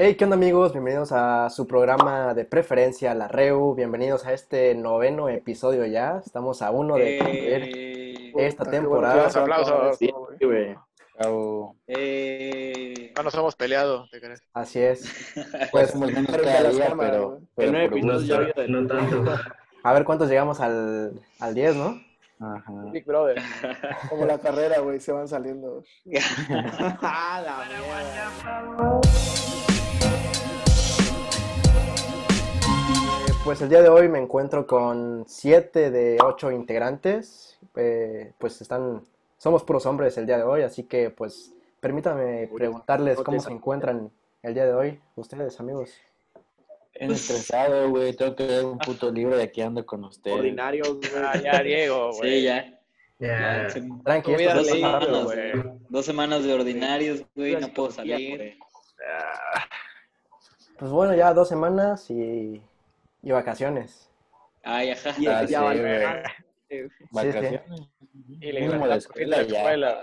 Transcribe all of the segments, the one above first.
Hey, ¿qué onda amigos? Bienvenidos a su programa de preferencia, la REU. Bienvenidos a este noveno episodio ya. Estamos a uno de concluir Eh, esta Puta, temporada. bueno que ya se va a acabar Sí, güey. eh, No nos hemos peleado, ¿te crees? Así es. Pues Pues somos menos cada las día, cámaras, pero, pero nueve por episodios ya había No tanto. a ver cuántos llegamos al, al 10, ¿no? Ajá. Big Brother. Como la carrera, güey, se van saliendo. ah, la Pues el día de hoy me encuentro con siete de ocho integrantes. Eh, pues están, somos puros hombres el día de hoy, así que pues permítanme preguntarles cómo se encuentran el día de hoy, ustedes amigos. Bien estresado, güey. Tengo que leer un puto libro de aquí ando con ustedes. Ordinarios, güey. Ah, ya, Diego, güey. Sí, ya. Ya. Ya, se- Tranqui, esto Dos semanas, güey. güey. Dos semanas de ordinarios, güey. No puedo salir. güey. Pues bueno, ya dos semanas y, y vacaciones. Ay, ajá. Y Ah, ya sí, güey. Vacaciones. Y le iba la escuela.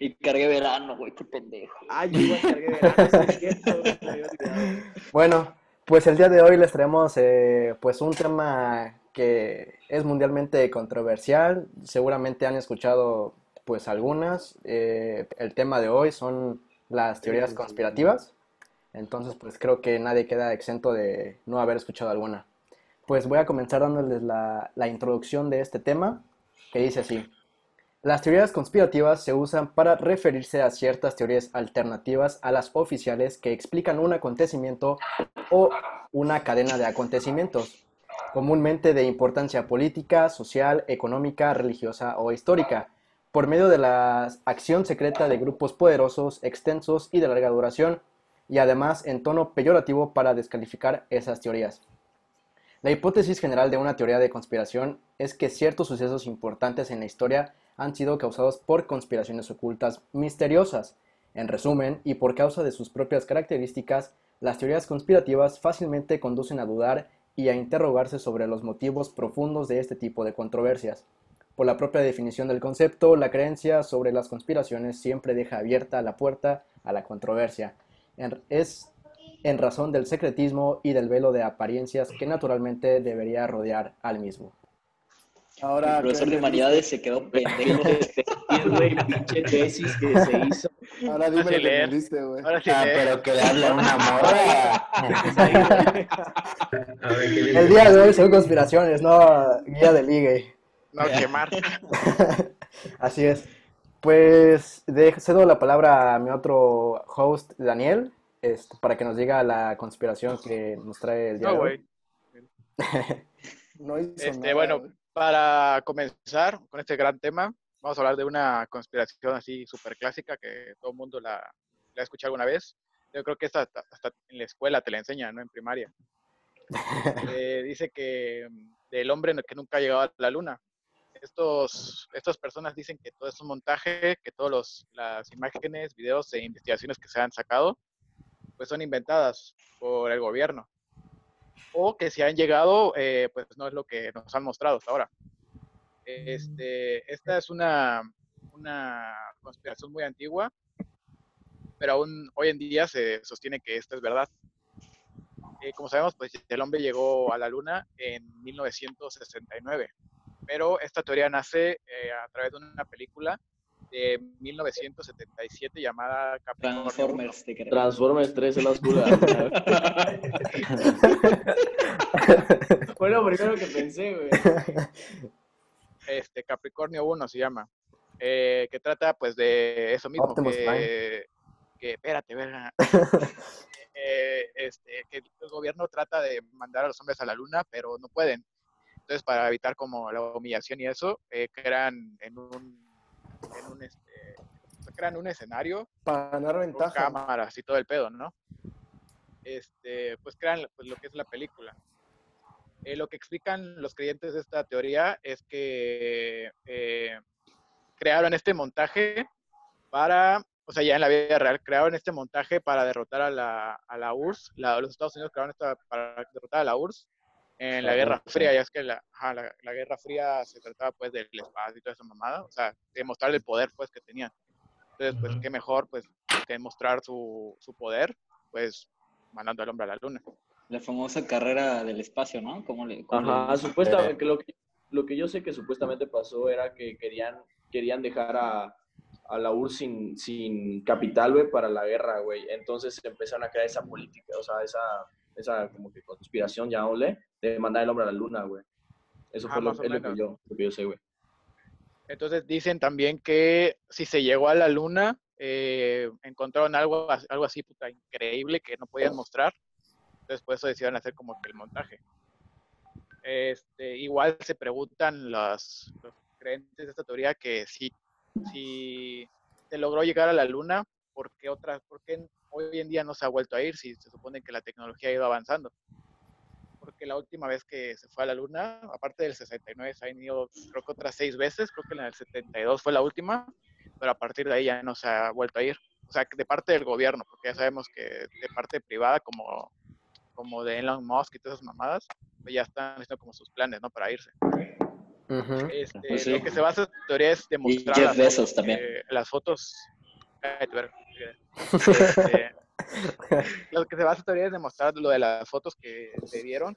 Y cargué verano, güey. Qué pendejo. Ay, yo igual cargué verano. Bueno, pues el día de hoy les traemos eh, pues un tema que es mundialmente controversial. Seguramente han escuchado pues algunas. Eh, el tema de hoy son las teorías conspirativas. Entonces pues creo que nadie queda exento de no haber escuchado alguna. Pues voy a comenzar dándoles la, la introducción de este tema, que dice así. Las teorías conspirativas se usan para referirse a ciertas teorías alternativas a las oficiales que explican un acontecimiento o una cadena de acontecimientos, comúnmente de importancia política, social, económica, religiosa o histórica, por medio de la acción secreta de grupos poderosos, extensos y de larga duración, y además en tono peyorativo para descalificar esas teorías. La hipótesis general de una teoría de conspiración es que ciertos sucesos importantes en la historia han sido causados por conspiraciones ocultas misteriosas. En resumen, y por causa de sus propias características, las teorías conspirativas fácilmente conducen a dudar y a interrogarse sobre los motivos profundos de este tipo de controversias. Por la propia definición del concepto, la creencia sobre las conspiraciones siempre deja abierta la puerta a la controversia. Es en razón del secretismo y del velo de apariencias que naturalmente debería rodear al mismo. Ahora, El profesor ¿qué de humanidades se quedó pendejo. Y, güey, pinche tesis que se hizo. Ahora dime lo que entendiste, güey. Ahora sí, Ah, pero que le habla una morra. El día de hoy son conspiraciones, no guía de ligue. No quemar. Así es. Pues de- cedo la palabra a mi otro host, Daniel, este, para que nos diga la conspiración que nos trae el día No, de güey. hoy. No hizo Este, nada, bueno. Para comenzar con este gran tema, vamos a hablar de una conspiración así súper clásica que todo el mundo la, la ha escuchado alguna vez. Yo creo que esta hasta, hasta en la escuela te la enseñan, ¿no? En primaria. Eh, dice que mm, del hombre que nunca ha llegado a la luna. Estos, estas personas dicen que todo es un montaje, que todas las imágenes, videos e investigaciones que se han sacado, pues son inventadas por el gobierno. O que si han llegado, eh, pues no es lo que nos han mostrado hasta ahora. Este, esta es una, una conspiración muy antigua, pero aún hoy en día se sostiene que esta es verdad. Eh, como sabemos, pues el hombre llegó a la luna en 1969, pero esta teoría nace eh, a través de una película de 1977 llamada Capricornio 1. Transformers, te creo. Transformers 3 en la oscura. Fue lo primero que pensé, güey. este, Capricornio 1 se llama, eh, que trata pues de eso mismo, Optimus que, que, espérate, verga, Eh, este, que el gobierno trata de mandar a los hombres a la luna, pero no pueden. Entonces, para evitar como la humillación y eso, eh, crean en un, en un este, crean un escenario Para ganar ventaja. cámaras y todo el pedo, ¿no? Este, pues crean pues, lo que es la película. Eh, lo que explican los creyentes de esta teoría es que eh, crearon este montaje para, o sea, ya en la vida real, crearon este montaje para derrotar a la, a la URSS. La- los Estados Unidos crearon esta para derrotar a la URSS en la Guerra Fría. Ya es que la, ajá, la, la Guerra Fría se trataba pues del espacio y toda esa mamada, o sea, de mostrar el poder pues que tenían. Entonces, pues, qué mejor pues que mostrar su, su poder, pues mandando al hombre a la luna. La famosa carrera del espacio, ¿no? ¿Cómo le, cómo le- Ajá, supuestamente, lo que, lo que yo sé que supuestamente pasó era que querían, querían dejar a, a la URSS sin, sin capital, güey, para la guerra, güey. Entonces empezaron a crear esa política, o sea, esa, esa como que conspiración, llamémosle, de mandar el hombre a la luna, güey. Eso Ajá, fue lo, es lo que yo, lo que yo sé, güey. Entonces dicen también que si se llegó a la luna, eh, encontraron algo, algo así puta increíble que no podían mostrar. Entonces por eso decidieron hacer como que el montaje. Este, igual se preguntan los, los creyentes de esta teoría que si, si se logró llegar a la luna, ¿por qué, otras, ¿por qué hoy en día no se ha vuelto a ir si se supone que la tecnología ha ido avanzando? Porque la última vez que se fue a la luna, aparte del 69, se han ido creo que otras seis veces, creo que en el 72 fue la última, pero a partir de ahí ya no se ha vuelto a ir. O sea, de parte del gobierno, porque ya sabemos que de parte privada, como, como de Elon Musk y todas esas mamadas, pues ya están haciendo como sus planes, ¿no? Para irse. Ujú. Este, Pues sí. Lo que se basa en teoría es demostrar Jeff las Bezos fotos también. que- las fotos. Este, lo que se basa en teoría es demostrar lo de las fotos que se dieron,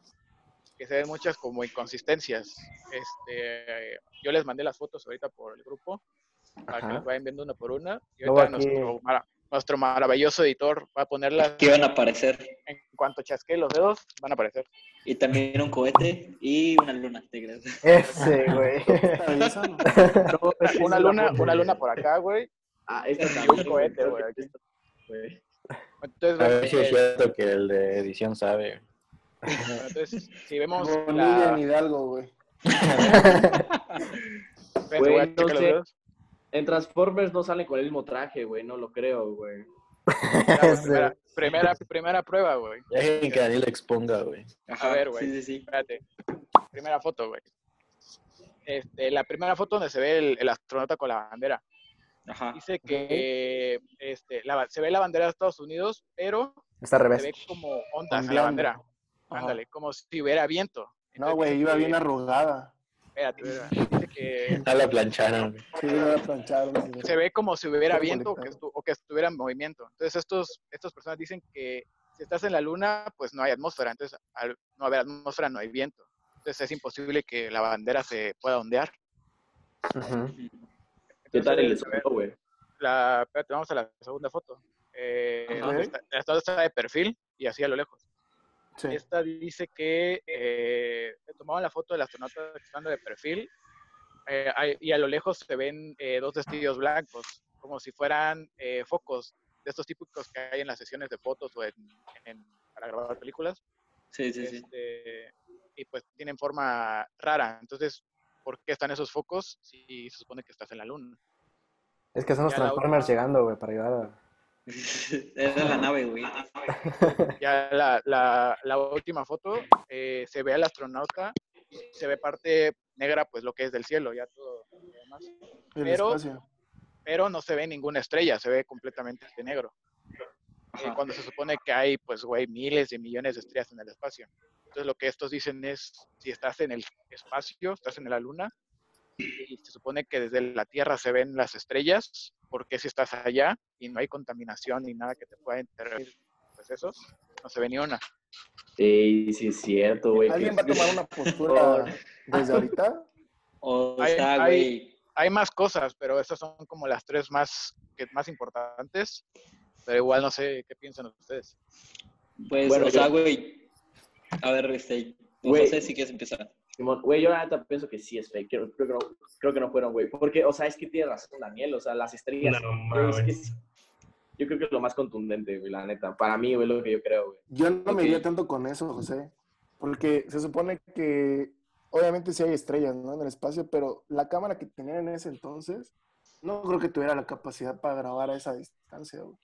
que se ven muchas como inconsistencias. Este, yo les mandé las fotos ahorita por el grupo para que las vayan viendo una por una. Y ahorita aquí- nuestro, mara- nuestro maravilloso editor va a ponerlas que iban a aparecer. en cuanto chasque los dedos, van a aparecer. Y también un cohete y una luna. Ese, güey. Una luna, una luna por acá, güey. Ah, esta también, un cohete, güey. Entonces, A ver si es cierto que el de edición sabe. bueno, entonces, si vemos la... en Hidalgo, güey. Güey, no sé. En Transformers no salen con el mismo traje, güey, no lo creo, güey. Primera, primera, primera prueba, güey. Dejen que Daniel exponga, güey. A ver, güey. Sí, sí, sí. Espérate. Primera foto, güey. Este, la primera foto donde se ve el, el astronauta con la bandera. Ajá. Dice que este, la se ve la bandera de Estados Unidos, pero Está al se ve como ondas en la bandera. Ajá. Ándale, como si hubiera viento. No, güey, iba bien arrugada. Espérate, espérate. Dice que A la plancharon. güey. Sí, iba a planchar. no sé. se ve como si hubiera viento o que, conectado. estu- o que estuviera en movimiento. Entonces, estos, estas personas dicen que si estás en la luna, pues no hay atmósfera. Entonces, al no haber atmósfera, no hay viento. Entonces, es imposible que la bandera se pueda ondear. Ujú. ¿Qué tal el escudo, güey? la, espérate, vamos a la segunda foto. Eh, donde está, esta está de perfil y así a lo lejos. Sí. Esta dice que eh, tomaban la foto del astronauta estando de perfil eh, y a lo lejos se ven eh, dos destellos blancos, como si fueran eh, focos de estos típicos que hay en las sesiones de fotos o en, en- para grabar películas. Sí, sí, sí. Este, y pues tienen forma rara. Entonces, ¿por qué están esos focos si se supone que estás en la luna? Es que son los Transformers última. llegando, güey, para ayudar a... Era la nave, güey. Ya la, la- la última foto eh, se ve al astronauta, se ve parte negra, pues lo que es del cielo, ya todo lo demás. Pero-. Pero no se ve ninguna estrella, se ve completamente negro. Eh, cuando se supone que hay, pues, güey, miles de millones de estrellas en el espacio. Entonces lo que estos dicen es, si estás en el espacio, estás en la luna, y se supone que desde la Tierra se ven las estrellas, porque si estás allá y no hay contaminación ni nada que te pueda interrumpir, pues eso, no se ve ni una. Sí, sí, es cierto, güey. ¿Alguien que- va a tomar una postura desde ahorita? O Hay- sea, hay- güey. Hay más cosas, pero estas son como las tres más, que, más importantes, pero igual no sé qué piensan ustedes. Pues, Bueno, o sea, güey. A ver, este. Güey. No sé si quieres empezar. Simón, Güey, yo la neta pienso que sí es fake. Creo, creo que no, creo que no fueron, güey. Porque, o sea, es que tiene razón Daniel. O sea, las estrellas. No es que mames. sí. yo creo que es lo más contundente, güey, la neta. Para mí, güey, lo que yo creo, güey. Yo no me iría tanto con eso, José. Porque se supone que, obviamente sí hay estrellas, ¿no? En el espacio, pero la cámara que tenían en ese entonces, no creo que tuviera la capacidad para grabar a esa distancia, güey.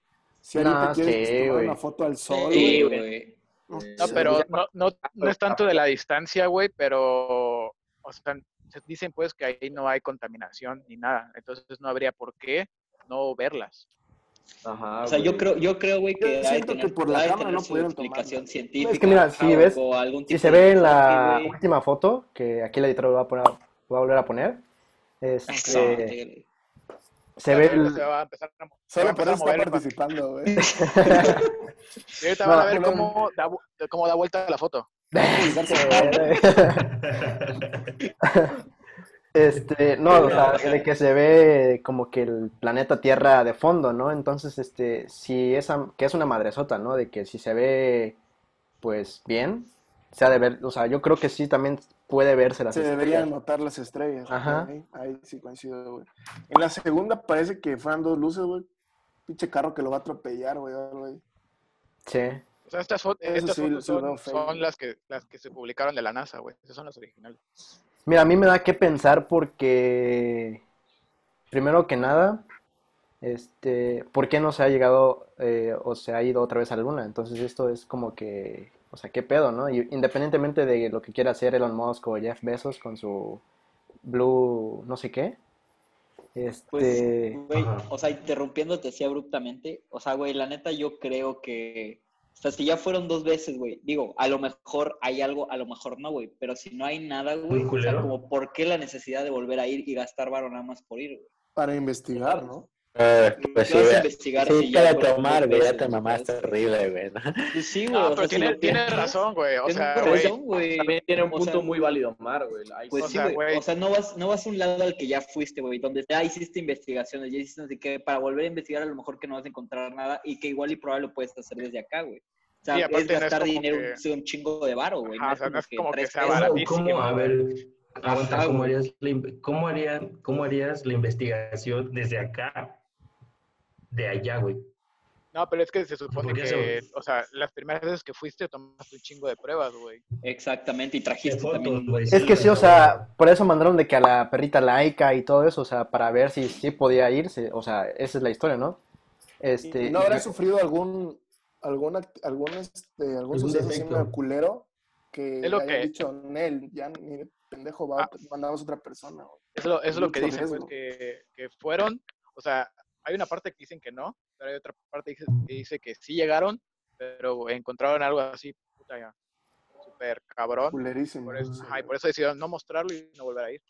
Si No, ahorita quieres sí, tomar una foto al sol, Sí, güey, no pero no, no, no es tanto de la distancia, güey, pero, o sea, se dicen pues que ahí no hay contaminación ni nada, entonces no habría por qué no verlas. Ajá. O sea, yo creo, yo creo, güey, Yo que hay siento tener, que por la cámara no pudieron explicación tomarla. científica. Es que mira, si ves- o algún Si tipo se de ve en la güey. última foto, que aquí el editor lo va a, poner, lo va a volver a poner, este. Se ve el- se va a empezar a, Solo por eso está participando, güey. y ahorita van a ver no. cómo da, cómo da vuelta la foto. Este, no, o sea, de que se ve como que el planeta Tierra de fondo, ¿no? Entonces, este, si esa, que es una madresota, ¿no? De que si se ve, pues, bien, se ha de ver, o sea, yo creo que sí también puede verse las Se deberían notar las estrellas. Ajá. güey. Ahí sí coincido, güey. En la segunda parece que fueran dos luces, güey. Pinche carro que lo va a atropellar, güey. ahí. Sí. O sea, estas, estas sí, fotos lo son, son las que las que se publicaron de la NASA, güey. Esas son las originales. Mira, a mí me da que pensar porque, primero que nada, este, ¿por qué no se ha llegado eh, o se ha ido otra vez a la Luna? Entonces esto es como que, o sea, ¿qué pedo, no? Y independientemente de lo que quiera hacer Elon Musk o Jeff Bezos con su Blue, no sé qué, Pues, este, güey, Ajá. o sea, interrumpiéndote así abruptamente, o sea, güey, la neta yo creo que, o sea, si ya fueron dos veces, güey, digo, a lo mejor hay algo, a lo mejor no, güey, pero si no hay nada, güey, o sea, como, ¿por qué la necesidad de volver a ir y gastar varo nada más por ir, güey? Para investigar, ¿no? Eh, pues ¿Qué sí, investigar si para tomar, güey, ya te güey? mamaste horrible, güey. ¿no? Pues sí, güey, No, o pero sea, tiene, lo tiene piensas, razón, güey. O sea, güey. razón, güey. También tiene un O punto sea, muy válido, Omar, güey. Ahí Pues O sí. güey. O sea, no vas, no vas a un lado al que ya fuiste, güey, donde ya hiciste investigaciones, ya hiciste no sé qué, para volver a investigar a lo mejor que no vas a encontrar nada y que igual y probable lo puedes hacer desde acá, güey. O sea, Sí, es no es gastar dinero que- un, chingo de varo, güey. Ajá, o sea, no es como que tres sea pesos. barato. ¿Cómo, baratísimo, a güey. ver, aguanta, Ajá, ¿cómo güey. harías, la, cómo, harían- ¿cómo harías la investigación desde acá, de allá, güey? No, pero es que se supone ¿Por qué que, eso? o sea, las primeras veces que fuiste tomaste un chingo de pruebas, güey. Exactamente, y trajiste fotos, también. güey. es que sí, o sea, por eso mandaron de que a la perrita laica y todo eso, o sea, para ver si sí podía irse, o sea, esa es la historia, ¿no? Este, ¿Y ¿No habrá sufrido algún, algún, algún, este, algún Algún suceso así culero que Es lo hayan que- dicho, Nel, ya ni de pendejo va, Ah. mandamos otra persona? güey"? Eso, es lo- eso es lo que dicen, pues, riesgo. que, que fueron, o sea, hay una parte que dicen que no, pero hay otra parte que dice que, sí llegaron, pero encontraron algo así, puta ya, súper cabrón. Culerísimo. Por eso, ajá, y por eso decidieron no mostrarlo y no volver a ir.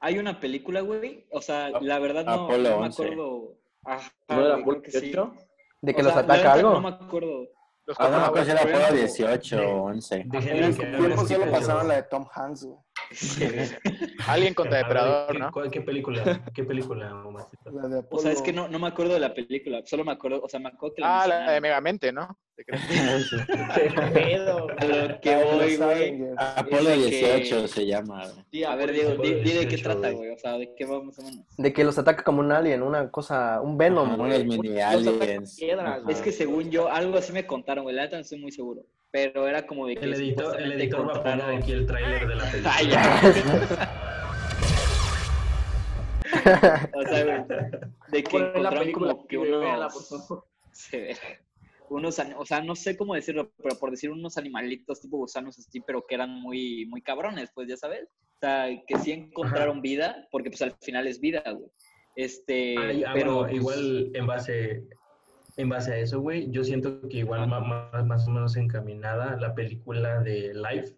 Hay una película, güey. O sea, la verdad no, Apolo no me 11. acuerdo. Ajá, ¿No era Apolo creo que sí. 18? de que O los sea, ataca algo. No me acuerdo. Los Ah, no, pues era Apolo como- 18 de- o 11. En Déjenme ese que solo pedo. la de Tom Hanks, güey. Alguien contra A Depredador, ¿qué, ¿no? cuál- ¿Qué película? ¿Qué película? La de O sea, es Apolo- que no, no me acuerdo de la película. Solo me acuerdo, o sea, me acuerdo que la Ah, la de. Megamente, ¿no? ¿Te crees? ¿Qué pedo? A lo que voy, güey. Apolo Es de que- 18 se llama. Sí, A ver, Apolo Diego, di, 18. di de qué 18, trata, güey. O sea, de qué va más o menos. De que los ataca como un alien, una cosa, un Venom, güey. unos mini aliens. piedras. Es que según yo, algo así me contaron, güey. La neta no estoy muy seguro. Pero era como de que. El editor, el editor va a poner aquí el tráiler de la película. Ay, ya. O sea, güey, de que encontraron película como que unos, se- unos, o sea, no sé cómo decirlo, pero por decir unos animalitos tipo gusanos así, pero que eran muy, muy cabrones, pues ya sabes. O sea, que sí encontraron vida, porque pues al final es vida, güey. Este, Ay, ah, pero bueno, igual en base, en base a eso, güey, yo siento que igual más, o menos encaminada la película de Life.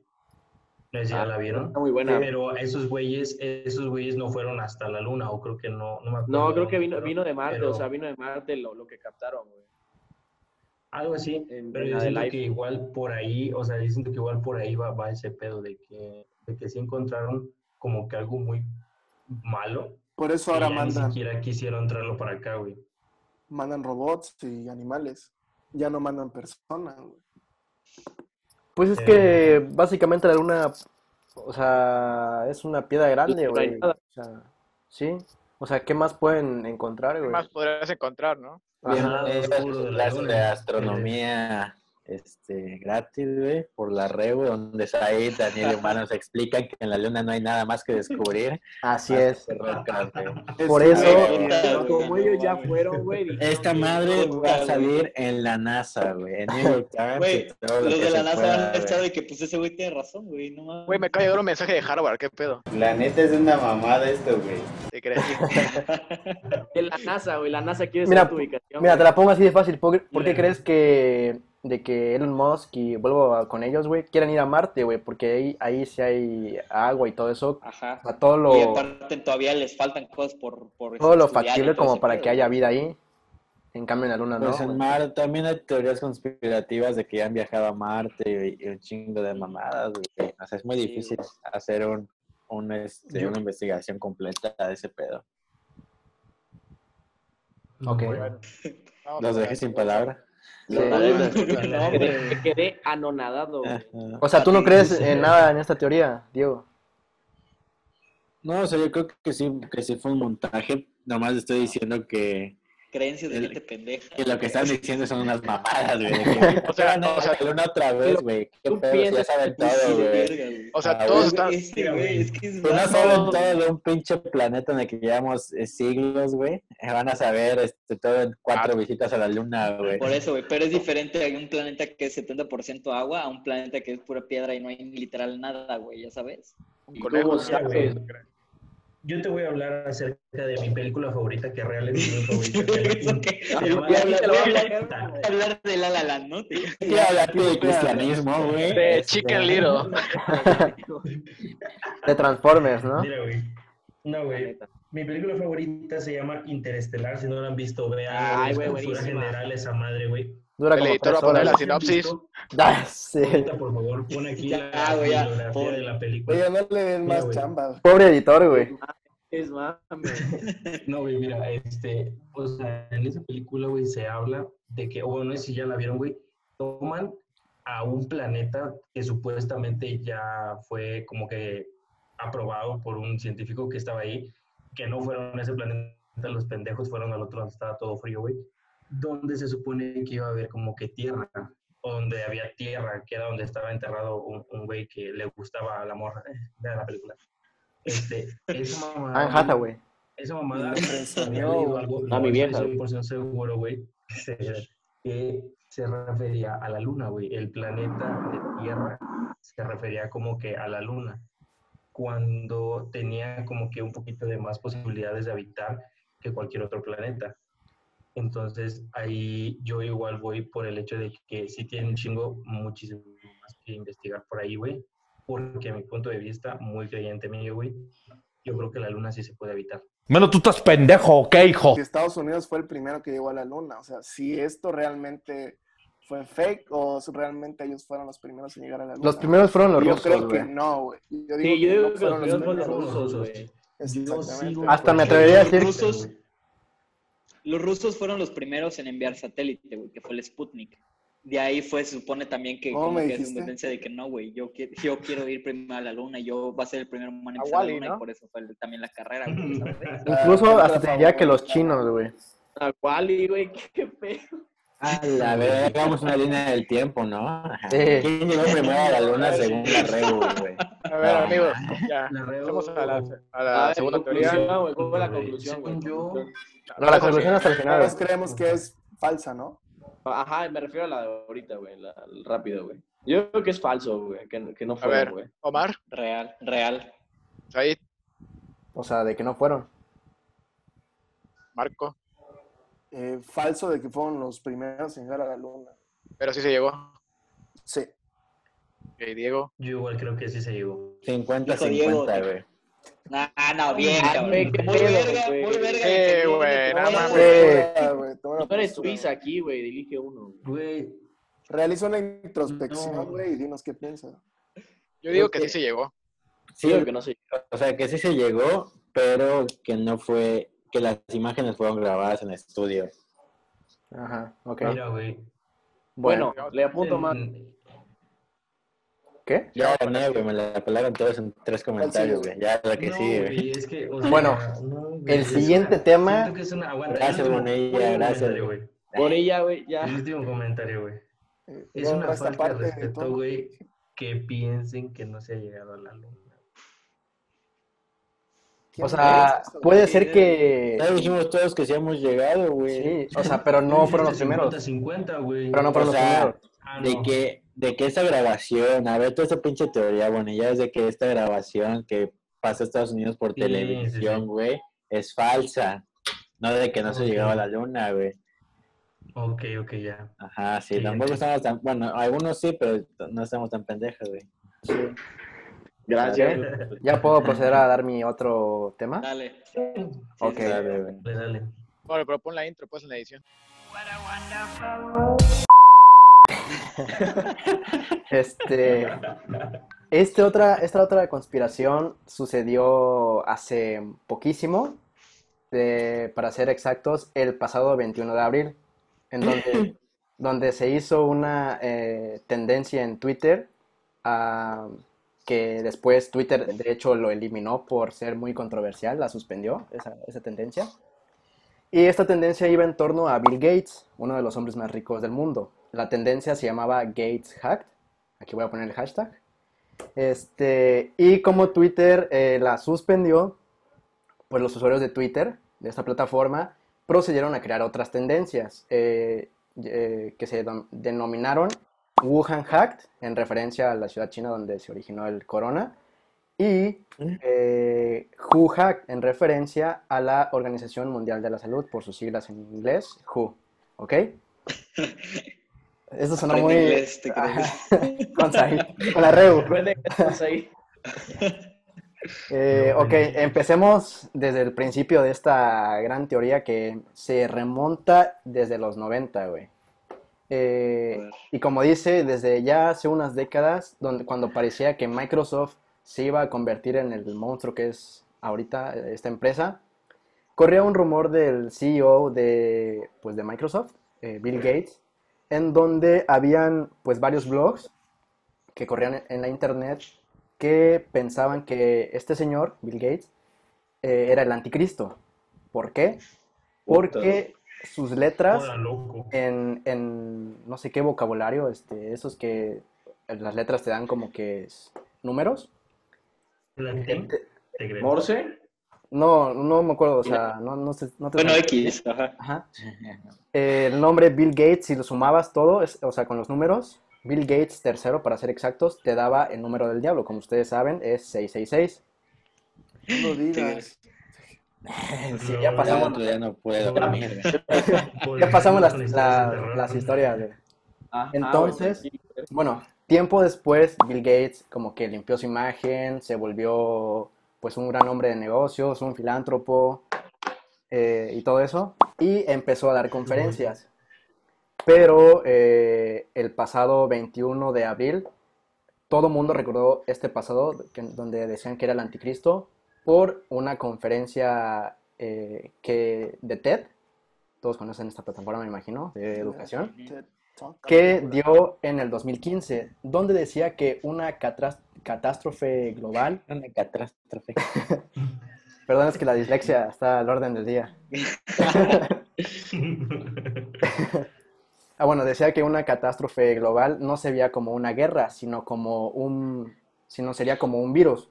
No sé si ya Ah, la vieron. Está muy buena. Pero esos güeyes, esos güeyes no fueron hasta la luna, o creo que no, no me acuerdo. No, creo que vino, vino de Marte, pero o sea, vino de Marte lo, lo que captaron, güey. Algo así, en- pero en yo siento Life. que igual por ahí, o sea, yo siento que igual por ahí va, va ese pedo de que, de que sí encontraron como que algo muy malo. Por eso ahora mandan, ni siquiera quisieron traerlo para acá, güey. Mandan robots y animales. Ya no mandan personas, güey. Pues es Eh. que básicamente la luna, o sea, es una piedra grande, güey. O sea, sí. O sea, ¿qué más pueden encontrar, ¿Qué más podrías encontrar, no? Ajá, Es oscuro de astronomía este, gratis, güey, por la red, güey, donde Said, Daniel y Humano se explican que en la luna no hay nada más que descubrir. Así más es. que. Por Es eso- Como ellos ya fueron, güey. Esta madre va a güey. salir en la NASA, güey, en New York Times lo los de la NASA pueda, van a güey. estar de que pues ese güey tiene razón, güey. No mames. Güey, me acaba de llegar un mensaje de Harvard, ¿qué pedo? La neta es una mamada esto, güey. ¿Te crees? De la NASA, güey. La NASA quiere saber tu ubicación. Mira, güey. te la pongo así de fácil. ¿Por, por qué crees que de que Elon Musk y vuelvo a- con ellos, güey, quieren ir a Marte, güey, porque ahí, ahí sí hay agua y todo eso. Ajá. O sea, todo lo, Y aparte todavía les faltan cosas por, por todo lo factible todo como para pedo, que haya vida ahí. En cambio, en la Luna no. Pues en güey. Marte también hay teorías conspirativas de que ya han viajado a Marte y, y un chingo de mamadas, güey. O sea, es muy Sí, difícil güey. hacer un, un, este, Yo- una investigación completa de ese pedo. Ok. Los dejé sin palabra. Sí. No, Me hombre. quedé, me quedé anonadado, güey. O sea, ¿tú no crees en nada en esta teoría, Diego? No, o sea, yo creo que sí, que sí fue un montaje. Nomás estoy diciendo que, Creencias de gente pendeja. que lo que están diciendo son unas mamadas, güey. O sea, "Van a o sea, la luna otra vez, güey. Qué pedo, ya saben todo, güey. O sea, todos están... Este, Mira, güey, güey. es que es no saben todo de un pinche planeta en el que llevamos eh, siglos, güey. Van a saber este, todo en cuatro Ah. visitas a la luna, güey. Por eso, güey, pero es diferente hay un planeta que es 70% agua a un planeta que es pura piedra y no hay literal nada, güey, ya sabes. Un ¿Y conejo. ¿no? sabes? Yo te voy a hablar acerca de mi película favorita, que realmente es mi favorita. voy a hablar- voy a hablar- hablar de La La Land, ¿no? Te- ¿Qué habla aquí de cristianismo, güey? De Este, Chicken Little. De Transformers, ¿no? Mira, güey. No, güey. Mi película favorita se llama Interestelar. Si no la han visto, vean. Ay, güey, buenísima. general esa madre, güey. Dura El como editor va tres a poner la sinopsis. Ah, sí. Por favor, pon aquí Ya, la güey, ya, bibliografía pon. de la película. Oye, no le den Mira, más güey. chamba. Pobre editor, güey. Es más, No, güey, mira, este, o sea, en esa película, güey, se habla de que, o bueno, no sé si ya la vieron, güey, toman a un planeta que supuestamente ya fue como que aprobado por un científico que estaba ahí, que no fueron a ese planeta, los pendejos fueron al otro donde estaba todo frío, güey, donde se supone que iba a haber como que tierra, o donde había tierra, que era donde estaba enterrado un, un güey que le gustaba a la morra, vean la película. Este, esa mamada, Anne güey, Hathaway. esa mamada presionó, leído algo, A mi no vieja, 100% seguro, güey, que- que se refería a la luna, güey. El planeta de Tierra se refería como que a la luna, cuando tenía como que un poquito de más posibilidades de habitar que cualquier otro planeta. Entonces ahí yo igual voy por el hecho de que sí tiene un chingo muchísimo más que investigar por ahí, güey. Porque a mi punto de vista, muy creyente mío, güey, yo creo que la luna sí se puede habitar. Menos tú estás pendejo, ¿ok, hijo? Si Estados Unidos fue el primero que llegó a la luna. O sea, si esto realmente fue fake o si realmente ellos fueron los primeros en llegar a la luna. Los primeros fueron los Yo rusos, creo que no, güey. Yo digo Sí, yo que digo no que los primeros fueron los rusos, güey. Hasta me atrevería a decir- rusos, los rusos fueron los primeros en enviar satélite, güey, que fue el Sputnik. De ahí fue, se supone también que ¿Cómo como que es tendencia de que no, güey, yo, qui- yo quiero ir primero a la luna, yo va a ser el primer humano en A pisar la luna ¿no? y por eso fue el- también la carrera. Incluso hasta te diría que los chinos, güey. A Wally, güey, qué feo. A la ver, hagamos una línea del tiempo, ¿no? Sí. ¿Quién llegó primero a la luna según la Rebu, güey? A ver, amigos, ya. Pasemos a la, a A la ver, segunda teoría. ¿cuál fue la conclusión, güey? yo- No, la conclusión hasta el final. Todos creemos que es falsa, ¿no? Ajá, me refiero a la de ahorita, güey, la, el rápido, güey. Yo creo que es falso, güey, que, que no A fue, ver, güey. Omar, Real, real. Said, O sea, de que no fueron. Marco, Eh, falso de que fueron los primeros en llegar a la luna. pero sí se llegó. Sí. Ok, Diego, Yo igual creo que sí se llegó. 50-50, güey. No, no, bien, güey, qué Muy verga, muy verga. Sí, güey, nada más, güey. Tú eres Suiza aquí, güey, elige uno. güey. Realiza una introspección, No. güey, y dinos qué piensas. yo digo que sí se llegó. Sí, Yo creo que no sé. o sea, que sí se llegó, pero que no fue, que las imágenes fueron grabadas en estudio. Ajá, ok. mira, güey. Bueno, Bueno, le apunto más. ¿qué? Ya gané, güey, me la pelaron todos en tres comentarios, güey. Ya la que no, sigue, güey. güey, es que, o sea, Bueno, no, güey, el siguiente una- tema- que es una- aguanta, Gracias, Bonilla, gracias, güey. ella, güey, ya. El último comentario, güey. Eh, Es una falta parte de respeto, todo. güey, que piensen que no se ha llegado a la luna. ¿Quién O sea, es puede güey? ser que... Ya dijimos todos que sí hemos llegado, güey. Sí, o sea, pero no fueron los primeros. 50-50, güey. Pero no fueron O los sea, primeros. Ah, De que, de que esa grabación, a ver, toda esa pinche teoría, Bonilla, es de que esta grabación que pasa a Estados Unidos por Sí, sí, televisión, sí. güey, es falsa. No de que no se llegaba a la luna, güey. Ok, ok, ya. Ajá, sí, Sí, tampoco estamos tan, bueno, algunos sí, pero no estamos tan pendejos, güey. Gracias. ¿Ya puedo proceder a dar mi otro tema? Dale. Ok. Dale, güey. Dale, dale. Bueno, pero pon la intro, pues, en la edición. Este, este otra, esta otra conspiración sucedió hace poquísimo, de- para ser exactos, el pasado 21 de abril, en donde, donde se hizo una eh, tendencia en Twitter, ah, que después Twitter de hecho lo eliminó por ser muy controversial, la suspendió, esa, esa tendencia. Y esta tendencia iba en torno a Bill Gates, uno de los hombres más ricos del mundo. La tendencia se llamaba Gates Hacked. Aquí voy a poner el hashtag. Este, y como Twitter eh, la suspendió, pues los usuarios de Twitter, de esta plataforma, procedieron a crear otras tendencias eh, eh, que se denominaron Wuhan Hacked, en referencia a la ciudad china donde se originó el corona, y eh, WHO Hacked, en referencia a la Organización Mundial de la Salud, por sus siglas en inglés, WHO. ¿Ok? Sonó Aprende muy... inglés, te con, con la Reu. Eh, ok, empecemos desde el principio de esta gran teoría que se remonta desde los 90, güey. Eh, y como dice, desde ya hace unas décadas, donde, cuando parecía que Microsoft se iba a convertir en el monstruo que es ahorita eh, esta empresa, corría un rumor del CEO de, pues, de Microsoft, eh, Bill Gates, en donde habían pues varios blogs que corrían en la internet que pensaban que este señor, Bill Gates, eh, era el anticristo. ¿Por qué? Porque sus letras Hola, loco. en, en no sé qué vocabulario, este, esos que las letras te dan como que es números. Este. Morse. No, no me acuerdo, o sea, no, no sé, no te Bueno, X, ajá. Ajá. Eh, el nombre Bill Gates, si lo sumabas todo, es- o sea, con los números, Bill Gates tercero, para ser exactos, te daba el número del diablo. Como ustedes saben, es 666. No lo digas. Sí, No, ya no, pasamos, día no puedo ya pasamos las, la- las historias. güey. Ajá, Entonces, sí. Bueno, tiempo después, Bill Gates como que limpió su imagen, se volvió pues un gran hombre de negocios, un filántropo eh, y todo eso, y empezó a dar conferencias. Pero eh, el pasado 21 de abril, todo mundo recordó este pasado que- donde decían que era el anticristo por una conferencia eh, que, de TED, todos conocen esta plataforma, me imagino, de educación que dio en el 2015, donde decía que una catástrofe global, Una catástrofe. perdón, es que la dislexia está al orden del día. Ah, bueno, decía que una catástrofe global no se veía como una guerra, sino como un, sino sería como un virus.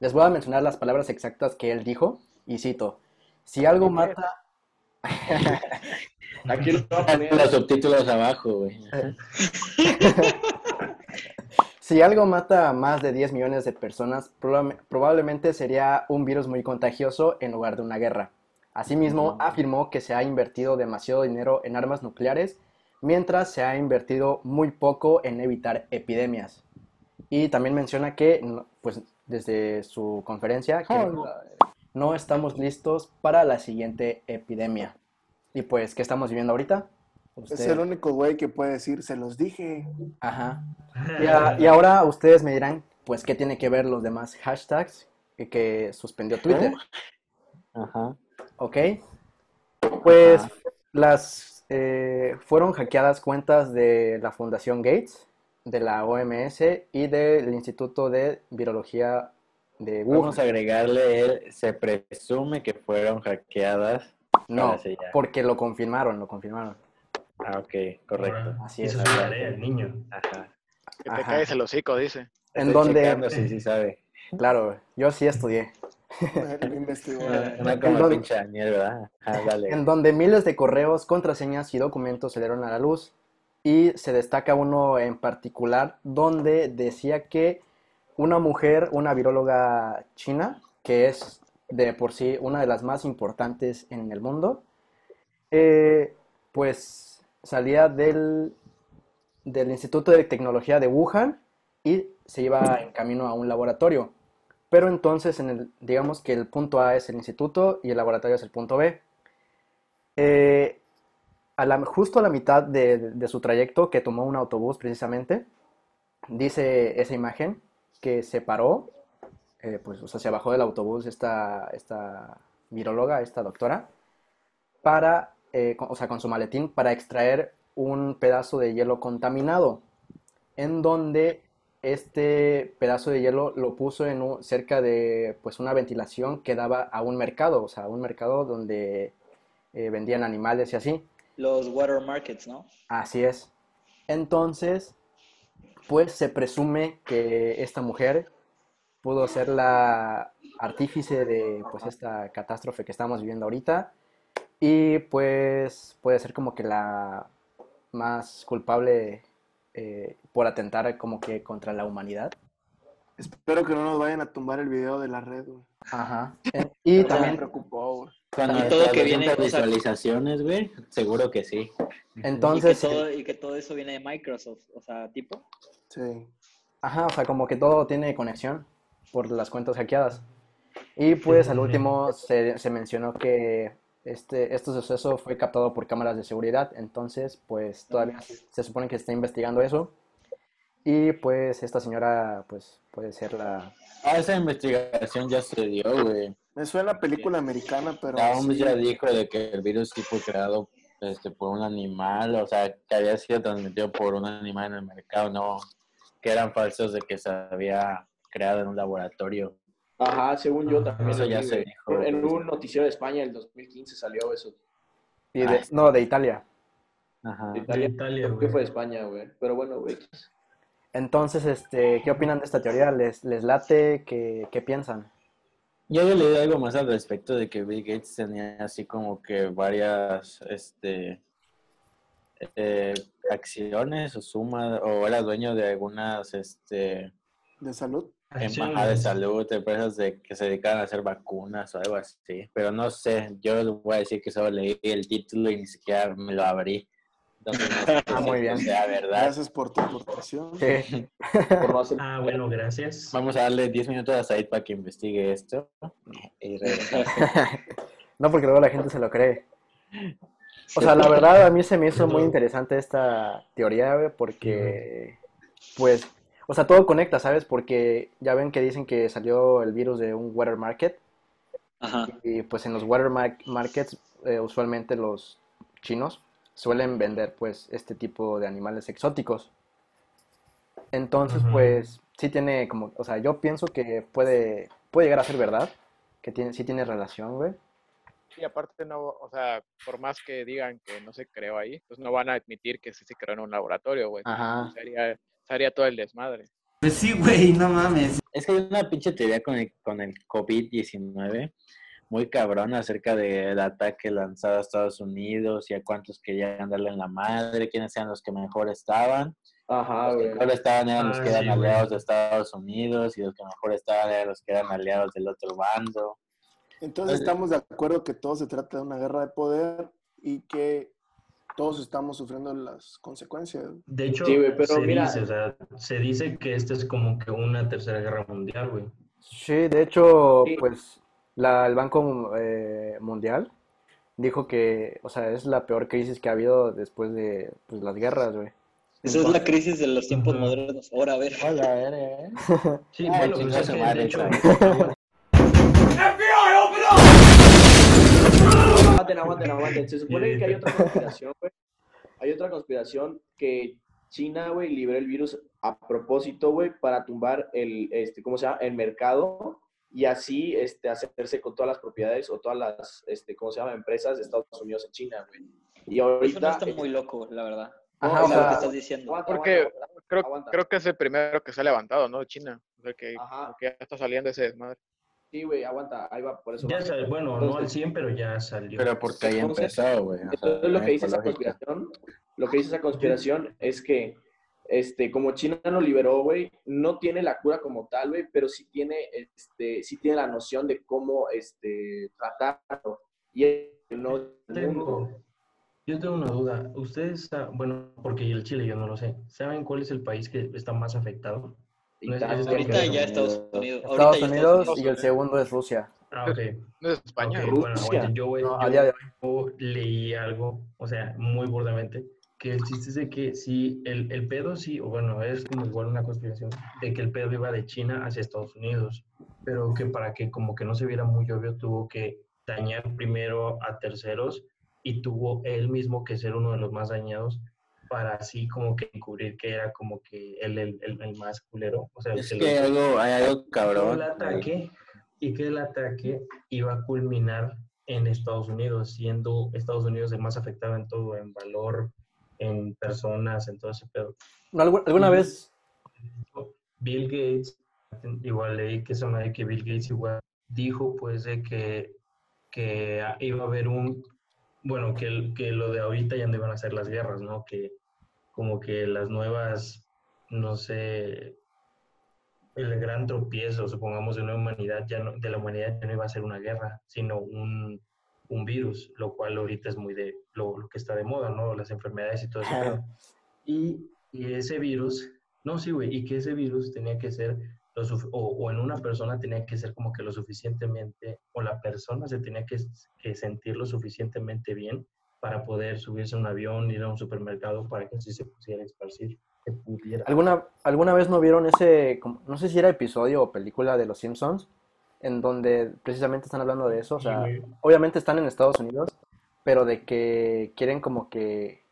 Les voy a mencionar las palabras exactas que él dijo y cito: si algo mata, Aquí lo voy a poner. Los subtítulos abajo, güey. Si algo mata a más de 10 millones de personas, probable- probablemente sería un virus muy contagioso en lugar de una guerra. Asimismo, afirmó que se ha invertido demasiado dinero en armas nucleares, mientras se ha invertido muy poco en evitar epidemias. Y también menciona que, pues, desde su conferencia, que no, no estamos listos para la siguiente epidemia. Y pues, ¿qué estamos viviendo ahorita? Es Usted- el único güey que puede decir, se los dije. Ajá. Y, a- y ahora ustedes me dirán, pues, ¿qué tiene que ver los demás hashtags que, que suspendió Twitter? Ajá. ¿Ok? Pues las eh, fueron hackeadas cuentas de la Fundación Gates, de la OMS y del Instituto de Virología de Vamos a Wuhan. agregarle el, se presume que fueron hackeadas. No, sí, porque lo confirmaron, lo confirmaron. Ah, ok, correcto. Así es. tarea el niño. Ajá. Que te caes el hocico, dice. En Estoy donde, si sí sabe. claro, yo sí estudié. Como ¿En dónde? pinche Daniel, ¿verdad? Ajá, dale. en donde miles de correos, contraseñas y documentos se dieron a la luz y se destaca uno en particular donde decía que una mujer, una viróloga china, que es de por sí una de las más importantes en el mundo, eh, pues salía del, del Instituto de Tecnología de Wuhan y se iba en camino a un laboratorio. Pero entonces, en el, digamos que el punto A es el instituto y el laboratorio es el punto B. Eh, justo a la mitad de, su trayecto, que tomó un autobús precisamente, dice esa imagen que se paró, eh, pues, o sea, se bajó del autobús esta, esta viróloga, esta doctora, para, eh, con- o sea, con su maletín, para extraer un pedazo de hielo contaminado, en donde este pedazo de hielo lo puso en cerca de, pues, una ventilación que daba a un mercado, o sea, un mercado donde eh, vendían animales y así. Los water markets, ¿no? Así es. Entonces, pues se presume que esta mujer pudo ser la artífice de pues esta catástrofe que estamos viviendo ahorita y pues puede ser como que la más culpable eh, por atentar como que contra la humanidad. Espero que no nos vayan a tumbar el video de la red, güey. Ajá. Eh, Y Me también, preocupó, güey. Con Y nuestras todo que viene, 200 o sea- visualizaciones, güey, seguro que sí. entonces, y, que todo, y que todo eso viene de Microsoft, o sea, tipo. Sí. Ajá, o sea, como que todo tiene conexión por las cuentas hackeadas. Y pues al último se, se mencionó que este, este suceso fue captado por cámaras de seguridad, entonces pues todavía se supone que se está investigando eso. Y pues esta señora pues puede ser la... Ah, esa investigación ya se dio, güey. Me suena a película americana, pero. La OMS sí. ya dijo de que el virus sí fue creado este, por un animal, o sea, que había sido transmitido por un animal en el mercado, no que eran falsos de que se había creado en un laboratorio. Ajá, según yo también. Eso ya vi, se dijo. En un noticiero de España el 2015 salió eso. y de- no, de Italia. Ajá. De Italia. De Italia, Creo que güey. fue de España, güey. Pero bueno, güey. Entonces, este, ¿qué opinan de esta teoría? ¿Les, les late? ¿Qué, qué piensan? Yo había leído algo más al respecto de que Bill Gates tenía así como que varias este, eh, acciones o sumas, o era dueño de algunas este, De salud. embajadas de salud, empresas de, que se dedicaban a hacer vacunas o algo así. Pero no sé, yo les voy a decir que solo leí el título y ni siquiera me lo abrí. Ah, muy bien. sea verdad. Gracias por tu aportación. Sí. Por no hacer... Ah, bueno, gracias. Vamos a darle 10 minutos a Said para que investigue esto. Y. No, porque luego la gente se lo cree. O sea, la verdad a mí se me hizo muy interesante esta teoría, porque, pues, o sea, todo conecta, ¿sabes? Porque ya ven que dicen que salió el virus de un water market Ajá. y pues en los water mar- markets eh, usualmente los chinos suelen vender pues este tipo de animales exóticos. Entonces, pues, sí tiene como, o sea, yo pienso que puede, puede llegar a ser verdad, que tiene, sí tiene relación, güey. Y aparte no, o sea, por más que digan que no se creó ahí, pues no van a admitir que sí se creó en un laboratorio, güey. Ajá. Se haría, se haría todo el desmadre. Pues sí, güey, no mames. Es que hay una pinche teoría con el, con el COVID-19 muy cabrón acerca del ataque lanzado a Estados Unidos y a cuántos querían darle en la madre, quiénes eran los que mejor estaban. Ajá, Los que mejor estaban eran los Ah, que eran sí, güey. aliados de Estados Unidos y los que mejor estaban eran los que eran aliados del otro bando. Entonces estamos de acuerdo que todo se trata de una guerra de poder y que todos estamos sufriendo las consecuencias. De hecho, Sí, güey, pero se mira- dice, o sea, se dice que esta es como que una tercera guerra mundial, güey. Sí, de hecho, Sí. pues la, el Banco eh, Mundial dijo que, o sea, es la peor crisis que ha habido después de pues, las guerras, güey. Esa es la crisis de los tiempos modernos. Ahora, a ver. Hola, verga, ¿eh? Sí, Ay, bueno, pues madre, de hecho. Aguanten, aguanten, aguanten. Se supone que hay otra conspiración, güey. Hay otra conspiración que China, güey, liberó el virus a propósito, güey, para tumbar el, este, ¿cómo se llama? El mercado y así, este, hacerse con todas las propiedades o todas las, este, ¿cómo se llama? Empresas de Estados Unidos en China, güey. Y Eso no ahorita... está muy loco, la verdad. Ajá, o lo sea, que estás diciendo. aguanta, Porque aguanta, aguanta, creo, aguanta. creo que es el primero que se ha levantado, ¿no? China. O sea, que, Ajá. que ya está saliendo ese desmadre. Sí, güey, aguanta, ahí va, por eso ya va. sal- bueno, no al 100, pero ya salió. Pero porque ahí Entonces, empezó, güey. o sea, Entonces, lo que dice esa conspiración, lo que dice esa conspiración es que, este, como China lo liberó, güey, no tiene la cura como tal, güey, pero sí tiene, este, sí tiene la noción de cómo, este, tratarlo. Y el no tengo, Yo tengo una duda. Ustedes, bueno, porque el Chile yo no lo sé. ¿Saben cuál es el país que está más afectado? No es- es Ahorita Estados ya Unidos. Estados Unidos. Estados ya Unidos y el Unidos. segundo es Rusia. Ah, ok. No es España. Ok, bueno, yo, No, a yo- día de hoy. yo leí algo, o sea, muy burdamente, que el chiste es de que sí, el, el pedo sí, o bueno, es como igual una conspiración, de que el pedo iba de China hacia Estados Unidos, pero que para que como que no se viera muy obvio tuvo que dañar primero a terceros y tuvo él mismo que ser uno de los más dañados para así como que encubrir que era como que él el, el, el más culero, o sea, Es que que hay lo- algo, hay algo el cabrón. ataque y que el ataque iba a culminar en Estados Unidos, siendo Estados Unidos el más afectado en todo, en valor, en personas, en todo ese pedo. No, ¿algu- ¿Alguna vez Bill Gates, igual leí que se me que Bill Gates igual dijo pues de que, que iba a haber un, bueno, que, que lo de ahorita ya no iban a ser las guerras, ¿no? Que como que las nuevas, no sé, el gran tropiezo, supongamos, de una humanidad, ya no, de la humanidad ya no iba a ser una guerra, sino un, un virus, lo cual ahorita es muy de lo, lo que está de moda, ¿no? Las enfermedades y todo eso. Y, y ese virus, no, sí, güey, y que ese virus tenía que ser, lo o, o en una persona tenía que ser como que lo suficientemente, o la persona se tenía que, que sentir lo suficientemente bien para poder subirse a un avión, ir a un supermercado, para que así se pudiera esparcir, pudiera. ¿Alguna, ¿Alguna vez no vieron ese, no sé si era episodio o película de Los Simpsons, en donde precisamente están hablando de eso? O sea, Sí, obviamente están en Estados Unidos, pero de que quieren como que,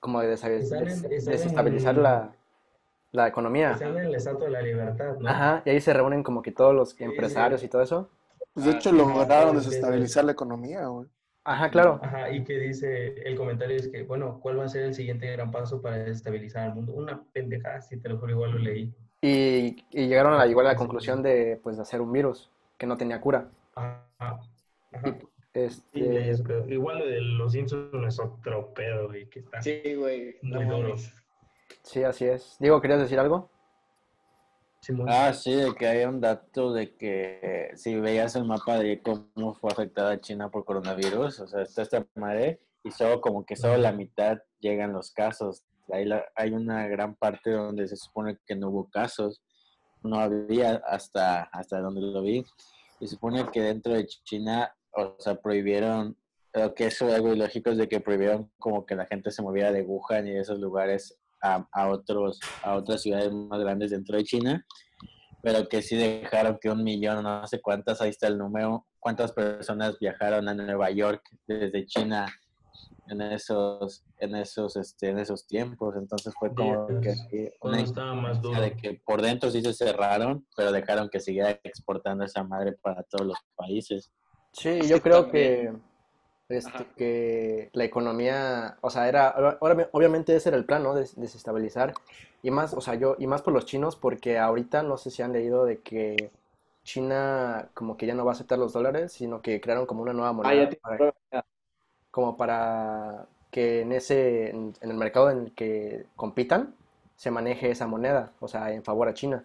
como de desestabilizar la, la economía. Están en el estatua de la libertad, ¿no? Ajá, y ahí se reúnen como que todos los empresarios y todo eso. Pues de Ah, hecho sí, lograron sí, sí. desestabilizar la economía, güey. Ajá, claro. Ajá, y que dice, el comentario es que, bueno, ¿cuál va a ser el siguiente gran paso para desestabilizar el mundo? Una pendejada, si te lo juro, igual lo leí. Y, y llegaron a la, igual a la conclusión de, pues, de hacer un virus que no tenía cura. Ajá, ajá. Sí, Este, pero igual lo de los Simpsons es otro pedo, y que está Sí, güey. No duro. sí, así es. Diego, ¿querías decir algo? Simón. Ah, sí, de que hay un dato de que si veías el mapa de cómo fue afectada China por coronavirus, o sea, está esta madre y solo como que solo la mitad llegan los casos. Hay, la- hay una gran parte donde se supone que no hubo casos, no había hasta, hasta donde lo vi. Y supone que dentro de China, o sea, prohibieron, lo que es algo ilógico es de que prohibieron como que la gente se moviera de Wuhan y de esos lugares a, a otros, a otras ciudades más grandes dentro de China pero que sí dejaron que un millón, no sé cuántas, ahí está el número, cuántas personas viajaron a Nueva York desde China en esos, en esos, este, en esos tiempos. Entonces fue como que sí, cuando una estaba más duro. de que por dentro sí se cerraron, pero dejaron que siguiera exportando esa madre para todos los países. Sí, Es yo que creo también- que, este, que la economía, o sea, era, ahora, obviamente ese era el plan, ¿no? Des- desestabilizar. Y más, o sea, yo, y más por los chinos, porque ahorita no sé si han leído de que China como que ya no va a aceptar los dólares, sino que crearon como una nueva Ah, moneda ya te para- como para que en ese, en, en el mercado en el que compitan, se maneje esa moneda, o sea, en favor a China.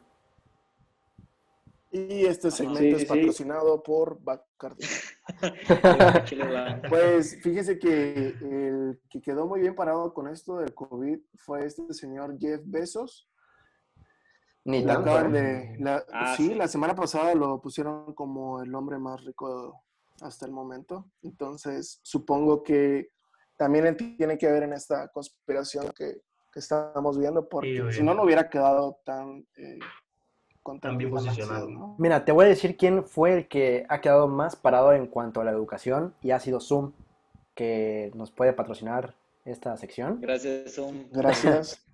Y este Ajá. segmento Sí, es sí, sí. patrocinado por Bacardi. Pues fíjese que el que quedó muy bien parado con esto del COVID fue este señor Jeff Bezos. Ni acaban ¿eh? de, la- Ah, sí, sí. la semana pasada lo pusieron como el hombre más rico hasta el momento. Entonces, supongo que también tiene que ver en esta conspiración que, que estamos viendo, porque si no, no hubiera quedado tan... eh, con Tan bien posicionado. Mira, te voy a decir quién fue el que ha quedado más parado en cuanto a la educación y ha sido Zoom, que nos puede patrocinar esta sección. Gracias, Zoom. Gracias.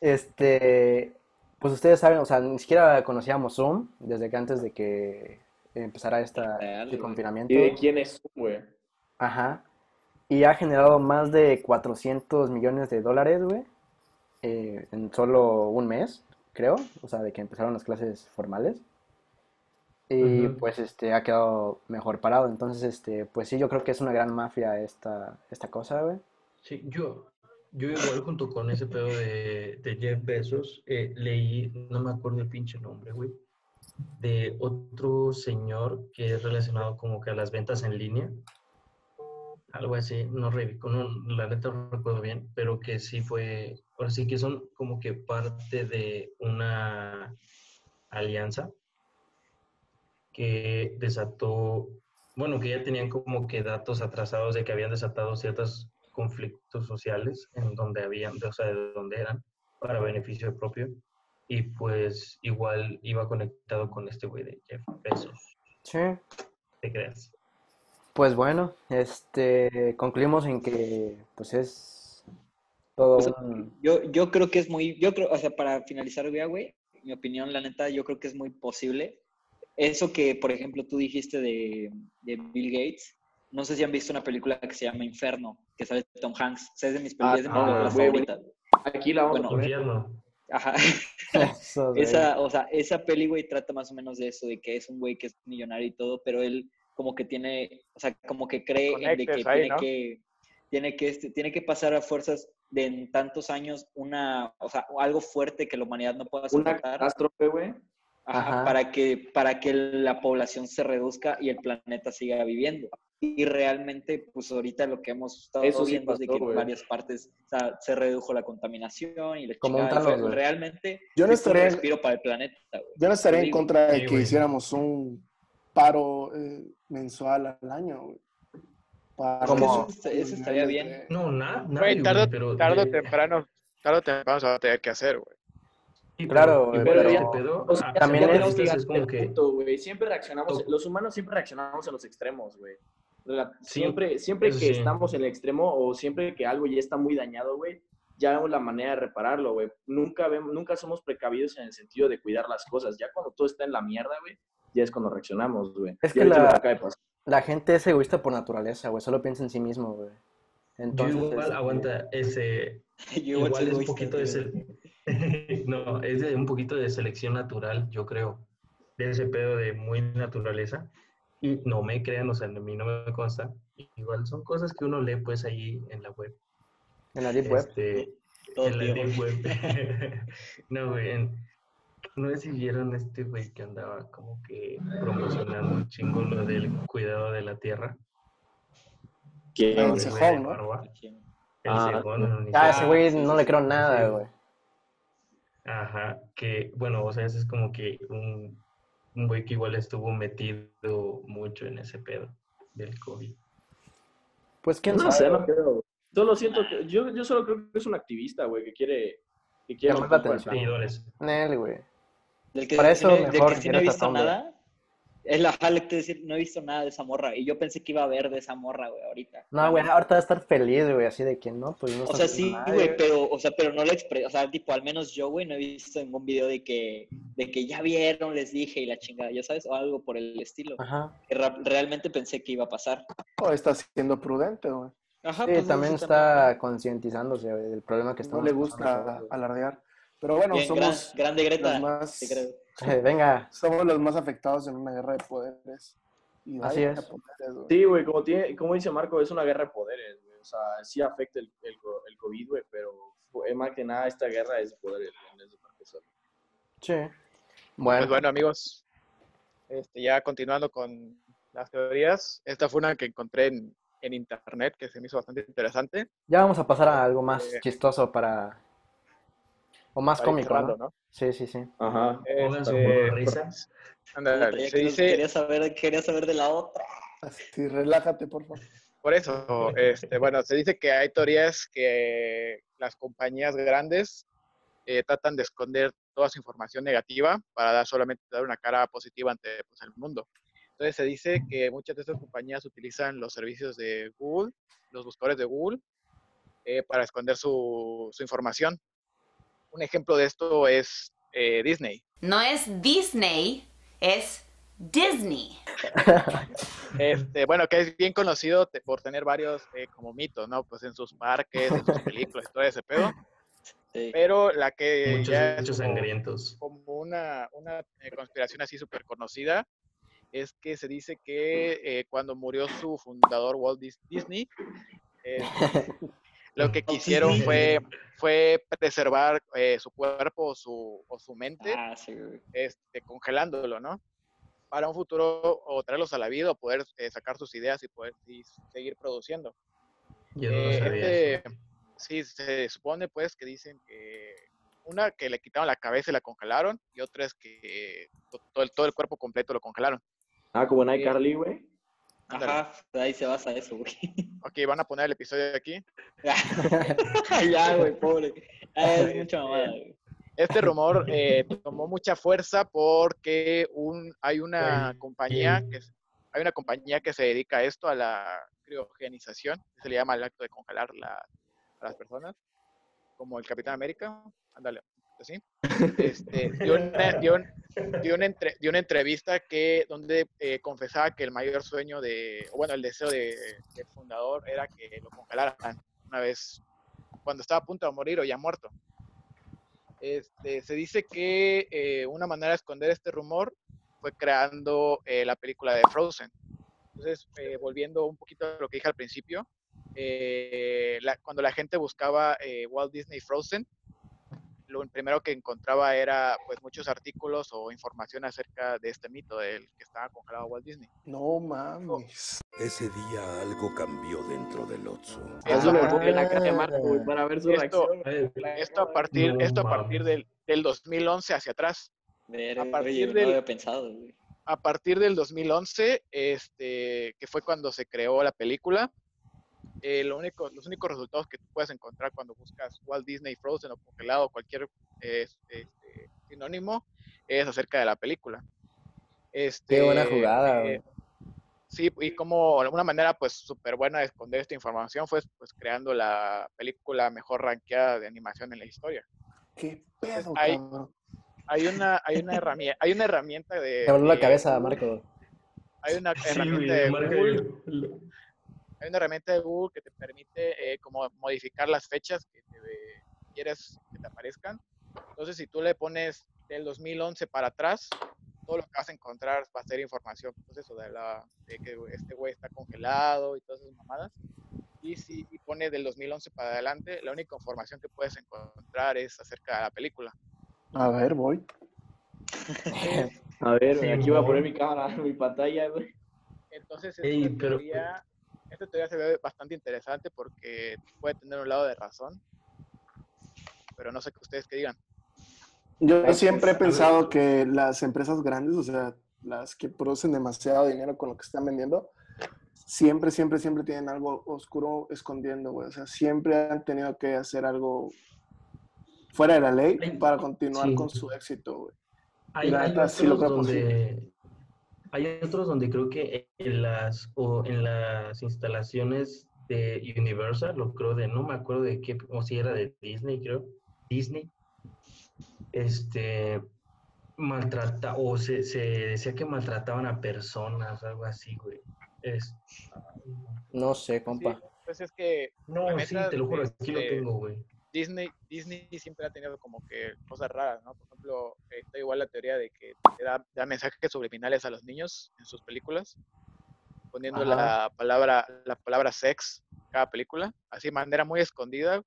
Este, pues ustedes saben, o sea, ni siquiera conocíamos Zoom desde que antes de que empezara esta, Real, este güey. confinamiento. ¿Y de quién es, güey? Ajá. Y ha generado más de 400 millones de dólares, güey, eh, en solo un mes, creo, o sea, de que empezaron las clases formales. Y pues este ha quedado mejor parado. Entonces, este, pues sí, yo creo que es una gran mafia esta, esta cosa, güey. Sí, yo, yo igual junto con ese pedo de, de Jeff Bezos, eh, leí, no me acuerdo el pinche nombre, güey, de otro señor que es relacionado como que a las ventas en línea. algo así, no, no, la neta no recuerdo bien, pero que sí fue, ahora sí que son como que parte de una alianza que desató, bueno, que ya tenían como que datos atrasados de que habían desatado ciertos conflictos sociales en donde habían, o sea, de donde eran, para beneficio propio, y pues igual iba conectado con este güey de Jeff Bezos, Sí. ¿te creas? Pues bueno, este, concluimos en que pues es todo O sea, un... Yo, yo creo que es muy, yo creo, o sea, para finalizar, güey, güey, mi opinión, la neta, yo creo que es muy posible. Eso que, por ejemplo, tú dijiste de, de Bill Gates, no sé si han visto una película que se llama Inferno, que sale de Tom Hanks. O sea, es de mis Ah, películas, de películas güey, güey. favoritas. Aquí la vamos Bueno, a ver. Ajá. Eso Esa, o sea, esa peli, güey, trata más o menos de eso, de que es un güey que es millonario y todo, pero él como que tiene, o sea, como que cree en de que ahí, tiene ¿no? que tiene que este, tiene que pasar a fuerzas de en tantos años una, o sea, algo fuerte que la humanidad no pueda Una soportar catástrofe, güey. ajá, Ajá. para que para que la población se reduzca y el planeta siga viviendo. Y realmente, pues ahorita lo que hemos estado Eso sí viendo es de que en varias partes o sea, se redujo la contaminación y la Como un fue- güey. realmente Yo no un estaría- respiro para el planeta, güey. Yo no estaría en contra de sí, que hiciéramos un paro eh, mensual al año, güey. Eso, eso estaría bien. No, nada, tarde, pero tarde o de- temprano, tarde o temprano se va a tener que hacer, güey. sí, Claro, pero, pero- pedo, O sea, a- también a es- es como que punto, güey. Siempre reaccionamos, los humanos siempre reaccionamos en los extremos, güey. Siempre, siempre que sí. estamos en el extremo o siempre que algo ya está muy dañado, güey, ya vemos la manera de repararlo, güey. Nunca, vemos, nunca somos precavidos en el sentido de cuidar las cosas. Ya cuando todo está en la mierda, güey, ya es cuando reaccionamos, güey. Es que la- que. La gente es egoísta por naturaleza, güey, solo piensa en sí mismo, güey. Entonces, yo igual aguanta ese Yo igual es un egoísta, poquito de tío. sele- no, es de un poquito de selección natural, yo creo, de ese pedo de muy naturaleza. Y no me crean, o sea, a mí no me consta. Igual son cosas que uno lee pues ahí en la web. en la Deep Web. Este, en la deep web. no, güey, en- no sé si vieron este güey que andaba como que promocionando un chingo lo del cuidado de la tierra. ¿Quién, El de ¿no? barba, El Ah. Ah, ese güey no le creo nada, güey. Ajá, que bueno, o sea, ese es como que un, un güey que igual estuvo metido mucho en ese pedo del COVID. Pues quién No sabe. sé, no creo. Solo siento que, yo, yo solo creo que es un activista, güey, que quiere, que quiere Llamar la atención. Seguidores. Nel, güey. Del que, Para eso del mejor que sí no he visto nada. Es la jale que decir, no he visto nada de esa morra. Y yo pensé que iba a ver de esa morra, güey, ahorita. No, güey, ahorita va a estar feliz, güey, así de que no, pues no O sea, sí, güey, pero, o sea, pero no lo expresé. O sea, tipo, al menos yo, güey, no he visto ningún video de que, de que ya vieron, les dije y la chingada, ya sabes, o algo por el estilo. Ajá. Que realmente pensé que iba a pasar. O está siendo prudente, güey. Ajá, Sí, pues, también está concientizándose del problema que No estamos le pasando gusta alardear. Pero bueno, Bien, gran- somos grande Greta. más, te creo. Eh, Venga, somos los más afectados en una guerra de poderes. Y Así es. poderes, güey. Sí, güey, como, tiene, como dice Marco, es una guerra de poderes, güey. O sea, sí afecta el, el, el COVID, güey, pero fue- más que nada esta guerra es de poderes. güey, es de sí. Pues Bueno, bueno, amigos, este, ya continuando con las teorías, esta fue una que encontré en, en internet que se me hizo bastante interesante. ya vamos a pasar a algo más Eh, chistoso para... O más cómico, cerrando, ¿no? ¿no? Sí, sí, sí. Ajá. Pongan su Este, modo de risa. ándale, Puta, ya se que- dice, quería, saber, quería saber de la otra. Así, relájate, por favor. por eso, este, bueno, se dice que hay teorías que las compañías grandes eh, tratan de esconder toda su información negativa para dar solamente dar una cara positiva ante pues, el mundo. Entonces se dice que muchas de estas compañías utilizan los servicios de Google, los buscadores de Google, eh, para esconder su, su información. Un ejemplo de esto es eh, Disney. No es Disney, es Disney. Este, bueno, que es bien conocido por tener varios eh, como mitos, ¿no? Pues en sus parques, en sus películas, todo ese pedo. Sí. Pero la que Muchos, ya es muchos como- sangrientos. como una, una eh, conspiración así súper conocida es que se dice que eh, cuando murió su fundador Walt Dis- Disney, eh, lo que quisieron fue, fue preservar eh, su cuerpo o su, o su mente Ah, sí, este, congelándolo, ¿no? Para un futuro o traerlos a la vida o poder eh, sacar sus ideas y poder y seguir produciendo. Yo no lo Eh, sabía. este, sí, se supone pues que dicen que una que le quitaron la cabeza y la congelaron y otra es que to- todo el, todo el cuerpo completo lo congelaron. Ah, como en iCarly, güey. Ajá, ahí se basa eso, güey. Ok, van a poner el episodio aquí. ya, güey, pobre. Ah, es mucha mamada, güey. Este rumor eh, tomó mucha fuerza porque un, hay una compañía que hay una compañía que se dedica a esto, a la criogenización, que se le llama el acto de congelar la- a las personas, como el Capitán América, ándale, dio, una, entrevista que donde eh, confesaba que el mayor sueño de, bueno, el deseo de, del fundador era que lo congelaran una vez cuando estaba a punto de morir o ya muerto. Este, se dice que eh, una manera de esconder este rumor fue creando eh, la película de Frozen. Entonces, volviendo un poquito a lo que dije al principio, cuando la gente buscaba Walt Disney Frozen, lo primero que encontraba era pues muchos artículos o información acerca de este mito del que estaba congelado Walt Disney. No mames. Ese día algo cambió dentro del Otso. Eso, Hazle a enfoque en la cara de Marco, para ver su Esto- reacción. Esto a partir, No esto a partir del, del 2011 hacia atrás. Verga, A partir oye, no del- lo había pensado, güey. a partir del 2011, este, que fue cuando se creó la película, eh, lo único, los únicos resultados que tú puedes encontrar cuando buscas Walt Disney Frozen o congelado o cualquier eh, este, sinónimo es acerca de la película. Este, Qué buena jugada, eh, sí, y como una manera pues súper buena de esconder esta información fue pues creando la película mejor rankeada de animación en la historia. ¿Qué pedo, Hay- cabrón? Hay una, hay una herramienta, hay una herramienta de... Me voló la cabeza, Marco. Hay una herramienta de Google hay una herramienta de Google que te permite eh, como modificar las fechas que te, quieres que te aparezcan. Entonces, si tú le pones del 2011 para atrás, todo lo que vas a encontrar va a ser información, pues eso, de, la, de que este güey está congelado y todas esas mamadas. Y si y pones del 2011 para adelante, la única información que puedes encontrar es acerca de la película. A ver, voy. A ver, Sí, aquí voy a poner mi cámara, mi pantalla, güey. Entonces, Ey, pero- teoría, esta teoría se ve bastante interesante porque puede tener un lado de razón, pero no sé qué ustedes que digan. Yo Pues, siempre he ver. pensado que las empresas grandes, o sea, las que producen demasiado dinero con lo que están vendiendo, siempre, siempre, siempre tienen algo oscuro escondiendo, güey. O sea, siempre han tenido que hacer algo fuera de la ley para continuar sí. con su éxito, güey. Hay, La hay neta, otros sí lo creo donde hay otros donde creo que en las o en las instalaciones de Universal, lo creo de no me acuerdo de qué o si era de Disney, creo. Disney este maltrata o se, se decía que maltrataban a personas, algo así, güey. Es No sé, Sí, compa. pues es que no, sí, te lo juro, aquí lo este, tengo, güey. Disney, Disney siempre ha tenido como que cosas raras, ¿no? Por ejemplo, eh, está igual la teoría de que da, da mensajes subliminales a los niños en sus películas, poniendo Ajá. la palabra, la palabra sex en cada película, así de manera muy escondida,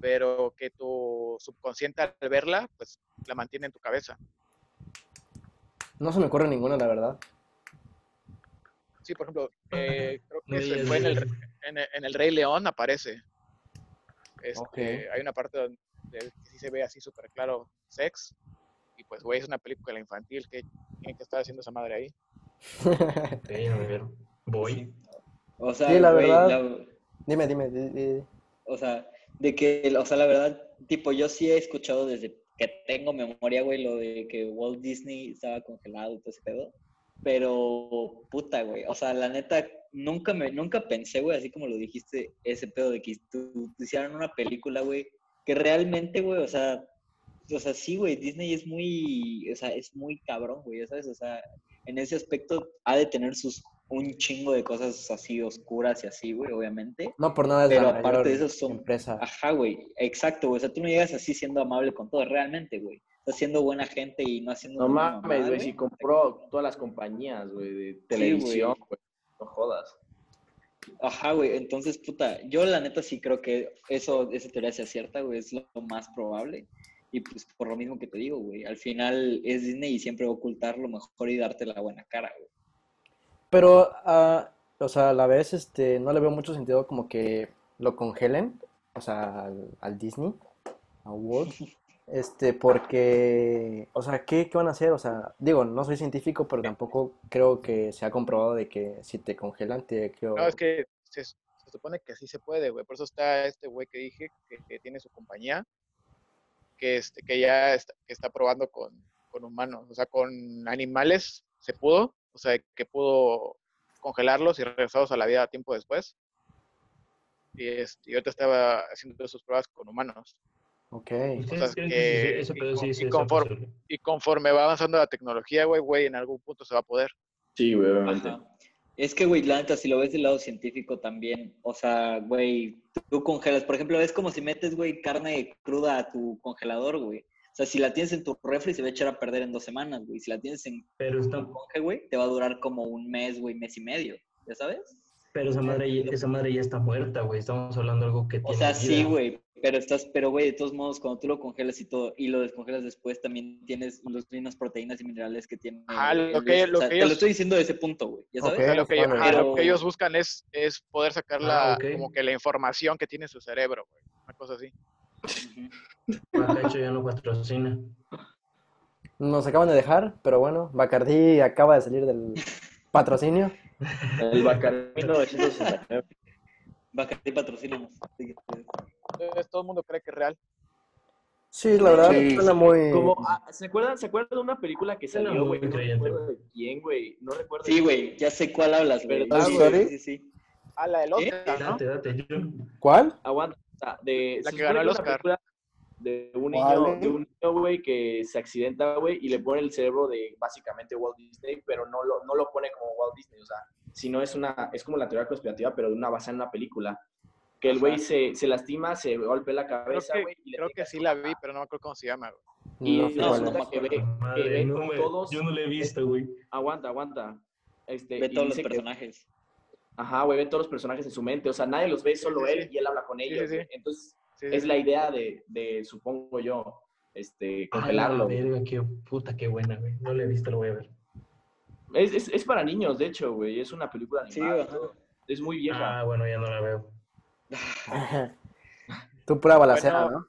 pero que tu subconsciente al verla, pues la mantiene en tu cabeza. No se me ocurre ninguna, la verdad. Sí, por ejemplo, eh, creo que se fue en el, eso. en, el, en el Rey León aparece. Este, Ok. Hay una parte donde que sí se ve así súper claro sex. Y pues, güey, es una película infantil que tiene que estar haciendo esa madre ahí. A ver, voy. O sea, Sí, la güey, verdad. la- Dime, dime. di- di- o sea, de que, o sea, la verdad, tipo, yo sí he escuchado desde que tengo memoria, güey, lo de que Walt Disney estaba congelado y todo ese pedo. Pero, puta, güey, o sea, la neta, nunca me, nunca pensé, güey, así como lo dijiste, ese pedo de que tú, tú hicieran una película, güey, que realmente, güey, o sea, o sea, sí, güey, Disney es muy, o sea, es muy cabrón, güey, ya ¿sabes? O sea, en ese aspecto ha de tener sus, un chingo de cosas así oscuras y así, güey, obviamente. No por nada es Pero la aparte mayor de eso son- empresa. Ajá, güey, exacto, güey. O sea, tú no llegas así siendo amable con todo, realmente, güey. Estás siendo buena gente y no haciendo No mames, güey, si compró todas las compañías, güey, de televisión, güey. No jodas. Ajá, güey. Entonces, puta, yo la neta sí creo que eso, esa teoría sea cierta, güey. Es lo más probable. Y pues por lo mismo que te digo, güey. Al final es Disney y siempre va a ocultar lo mejor y darte la buena cara, güey. Pero, ah, o sea, a la vez, este, no le veo mucho sentido como que lo congelen, o sea, al, al Disney, a Walt, este, porque, o sea, ¿qué, qué van a hacer? O sea, digo, no soy científico, pero tampoco creo que se ha comprobado de que si te congelan te creo... No, es que se, supone que sí se puede, güey. Por eso está este güey que dije que, tiene su compañía, que, este, que ya está, que está probando con, con humanos. O sea, con animales se pudo, o sea, que pudo congelarlos y regresarlos a la vida tiempo después. Y, este, y ahorita estaba haciendo sus pruebas con humanos. Ok. Y conforme, posible. y conforme va avanzando la tecnología, güey, güey, en algún punto se va a poder. Sí, güey, obviamente. Ajá. Es que, güey, la neta, si lo ves del lado científico también, o sea, güey, tú congelas, por ejemplo, es como si metes, güey, carne cruda a tu congelador, güey. O sea, si la tienes en tu refri, se va a echar a perder en dos semanas, güey. Si la tienes en Pero, está, tu conge, güey, te va a durar como un mes, güey, mes y medio, ¿ya sabes? Pero esa, madre, ya- esa madre ya está muerta, güey. Estamos hablando de algo que O tiene sea, vida. sí, güey, pero estás, pero, güey, de todos modos, cuando tú lo congelas y todo, y lo descongelas después, también tienes las mismas proteínas y minerales que tiene. Ah, lo el- que- o lo sea, que Te ellos- lo estoy diciendo de ese punto, güey, ¿ya sabes? O sea, lo, que, lo que ellos buscan es, es poder sacar la, Ah, ok. como que la información que tiene su cerebro, güey. Una cosa así. Ujú. Bacacho ya no patrocina. Nos acaban de dejar, pero bueno, Bacardi acaba de salir del patrocinio. El Bacardi 1969. Bacardi. Entonces todo el mundo cree que es real. Sí, la verdad, Sí. suena muy... Como, ah, ¿se, acuerdan, ¿Se acuerdan de una película que salió, güey? No creyente, recuerdo de quién, güey. No recuerdo. Sí, güey, ya sé cuál hablas. ¿Verdad, Sí, güey? Sí, sí, sí. Ah, la del ¿Eh? Date, date, yo. ¿Cuál? Aguanta. De, La se que ganó el Oscar. película De un ¿Cuál, niño, de un niño, güey, que se accidenta, güey, y le pone el cerebro de básicamente Walt Disney, pero no lo, no lo pone como Walt Disney, o sea, sino es una, es como la teoría conspirativa, pero de una base en una película. Que el güey se, se lastima, se golpea la Creo cabeza, que, güey, y le creo pega que sí la vi, pero no me acuerdo cómo se llama, güey. Y No no, no que ve, que Madre, ve no como me- todos, yo no lo he visto, güey. aguanta, aguanta. Este, Ve todos los dice que- personajes. Ajá, güey, ve todos los personajes en su mente. O sea, nadie los ve, solo Sí, sí, él, sí. y él habla con ellos. sí. Entonces, Sí, sí, es sí. la idea de, de, supongo yo, este, la congelarlo. güey. verga, qué puta, qué buena, güey. No la he visto, lo voy a ver. Es, es, es para niños, de hecho, güey. Es una película Sí, animada. todo. Es muy vieja. Ah, bueno, ya no la veo. Tú pura balacera, Bueno. ¿no?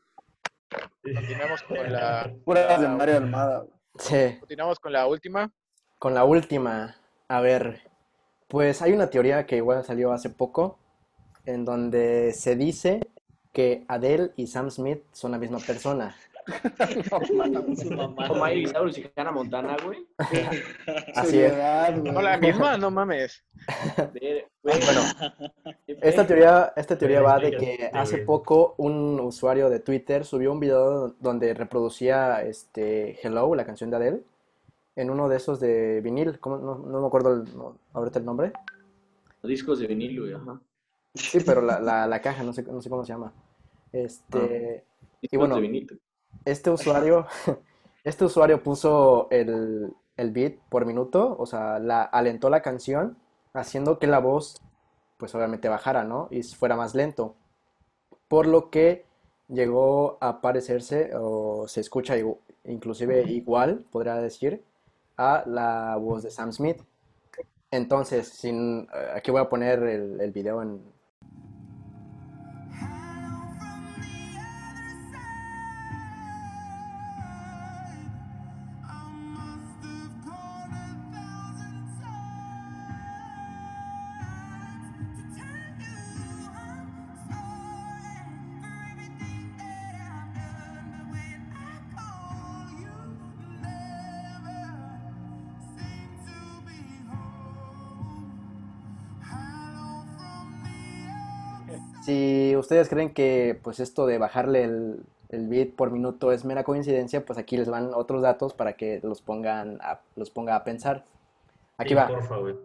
Continuamos con la, Puras de Mario Almada. güey. Sí. continuamos con la última. Con la última, a ver, pues hay una teoría que igual salió hace poco, en donde se dice que Adele y Sam Smith son la misma persona. Su mamá. Como Miley Cyrus y Hannah Montana, güey. Así es. No, la misma, no mames. Güey, Bueno, esta teoría, esta teoría va de que hace poco un usuario de Twitter subió un video donde reproducía este Hello, la canción de Adele, en uno de esos de vinil, ¿cómo? No, no me acuerdo el- no, ahorita el nombre. Discos de vinil, güey. Ajá. Sí, pero la, la, la caja, no sé, no sé cómo se llama. Este, Discos bueno, de vinil. este usuario, este usuario puso el, el beat por minuto, o sea, la, alentó la canción, haciendo que la voz, pues obviamente bajara, ¿no? Y fuera más lento. Por lo que llegó a parecerse, o se escucha inclusive igual, podría decir, a la voz de Sam Smith. Entonces, sin, eh, aquí voy a poner el, el video en, ustedes creen que pues esto de bajarle el, el beat por minuto es mera coincidencia, pues aquí les van otros datos para que los pongan a, los ponga a pensar. Aquí Sí, va. Güey.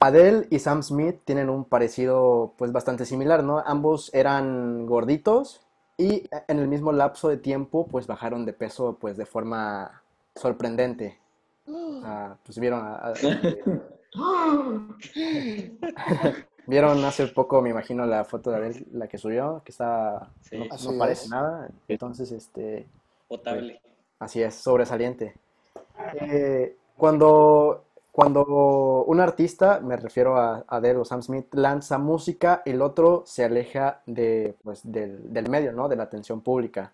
Adele y Sam Smith tienen un parecido pues bastante similar, ¿no? Ambos eran gorditos y en el mismo lapso de tiempo pues bajaron de peso pues de forma sorprendente. Sea, pues vieron a- a- Vieron hace poco, me imagino, la foto de Adele, la que subió, que está, Sí. no, parece es. nada. Entonces, este, Potable. así es, sobresaliente. Eh, cuando, Cuando un artista, me refiero a Adele o Sam Smith, lanza música, el otro se aleja de, pues, del, del medio, ¿no? De la atención pública.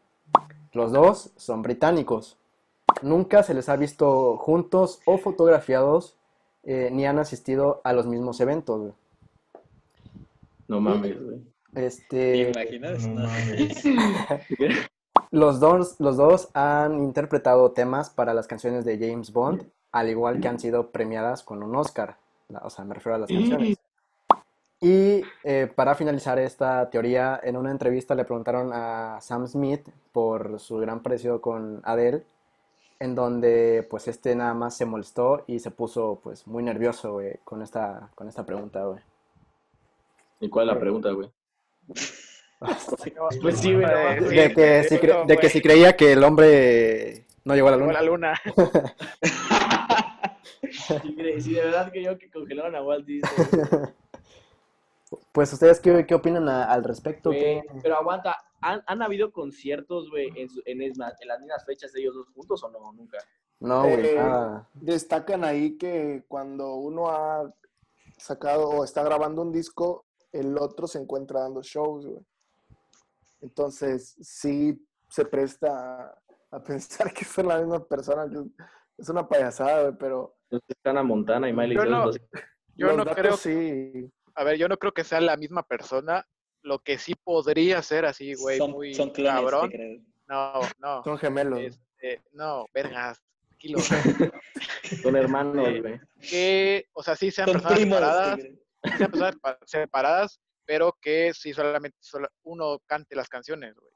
Los dos son británicos. Nunca se les ha visto juntos o fotografiados, eh, ni han asistido a los mismos eventos. No mames, güey. ¿Te Este, imaginas? No mames. los dos, los dos han interpretado temas para las canciones de James Bond, al igual que han sido premiadas con un Oscar. O sea, me refiero a las canciones. Y eh, para finalizar esta teoría, en una entrevista le preguntaron a Sam Smith por su gran parecido con Adele, en donde pues este nada más se molestó y se puso pues muy nervioso, güey, con esta, con esta pregunta, güey. ¿Y cuál es la pregunta, güey? Pues sí, güey, De que si, cre- no, de que güey. si creía que el hombre no llegó a la Llegó luna. la luna. Si, de verdad creyó que congelaron a Walt Disney. Pues ustedes qué, qué opinan a- al respecto, güey. ¿Qué- Pero aguanta, ¿han, han habido conciertos, güey, en, las mismas fechas de ellos dos juntos o no? Nunca. No, güey, Eh. Destacan ahí que cuando uno ha sacado o está grabando un disco, el otro se encuentra dando shows, güey. Entonces, sí se presta a, a pensar que son la misma persona. que Es una payasada, güey, pero están a Montana y Miley Yo no- los- Yo los no datos creo, sí. a ver, yo no creo que sea la misma persona. Lo que sí podría ser así, güey, son, muy son clones, cabrón. No, no. Son gemelos. Este, no, vergas, tranquilo. Son hermanos, Eh, güey. que, o sea, sí sean Son personas sean personas pa- separadas, pero que sí solamente solo uno cante las canciones, güey.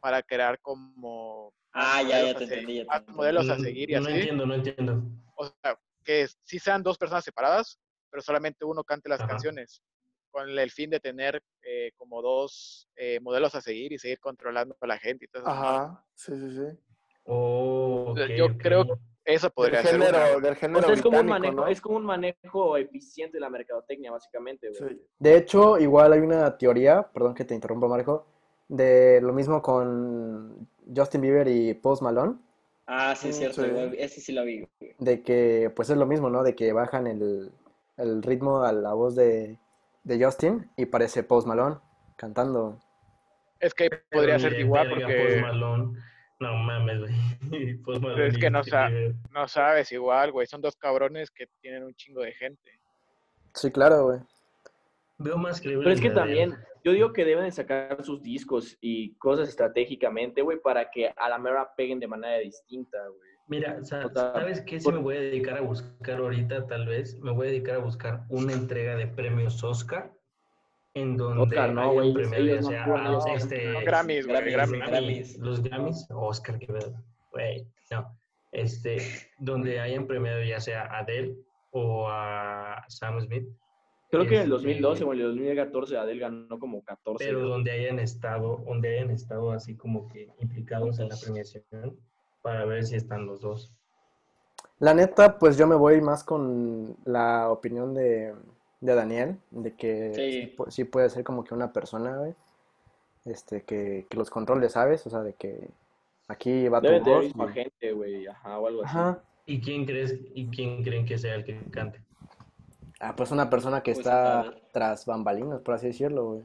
Para crear como Ah, más ya, ya modelos te a se- entendí, ya te más entendí. modelos a Mm, seguir y No así. entiendo, no entiendo. O sea, que sí sean dos personas separadas, pero solamente uno cante las Ajá. canciones, con el fin de tener eh, como dos eh, modelos a seguir y seguir controlando a la gente y todo eso. Ajá, sí, sí, sí. Oh, yo ok. creo Eso podría del ser una, género, güey. del O género sea, es como, un manejo, ¿no? es como un manejo eficiente de la mercadotecnia, básicamente, güey. Sí. De hecho, igual hay una teoría, perdón que te interrumpa, Marco, de lo mismo con Justin Bieber y Post Malone, Ah, sí, es cierto. sí. igual, ese sí lo vi. güey. de que pues es lo mismo, ¿no? De que bajan el, el ritmo a la voz de, de Justin y parece Post Malone cantando. Es que podría ser igual porque Post Malone. No mames, güey. Malone es que no, sa- no sabes igual, güey. Son dos cabrones que tienen un chingo de gente. Sí, claro, güey. Veo más creíble Pero es que también, yo digo que deben de sacar sus discos y cosas estratégicamente, güey, para que a la mera peguen de manera distinta, güey. Mira, sa- O sea, ¿sabes qué? Por- me voy a dedicar a buscar ahorita, tal vez. Me voy a dedicar a buscar una entrega de premios Oscar en donde Oscar, no, hayan güey, no sea ellos este, No, Grammys, güey, Grammys, Grammys. Grammy- Grammys. los Grammys, Oscar, qué pedo, güey, no, este, donde hayan premiado ya sea a Adele o a Sam Smith, Creo que en el Este- 2012 o en el 2014 Adele ganó como 14. pero güey. donde hayan estado, donde hayan estado así como que implicados en la premiación para ver si están los dos. La neta, pues yo me voy más con la opinión de, de Daniel, de que Sí. sí, pu- sí puede ser como que una persona, güey, este, que, que los controle, ¿sabes? O sea, de que aquí va tu Debe tener voz y- agente, güey, ajá, o algo así. Ajá. ¿Y quién crees y quién creen que sea el que cante? Ah, pues una persona que Pues, está tras bambalinas, por así decirlo, güey.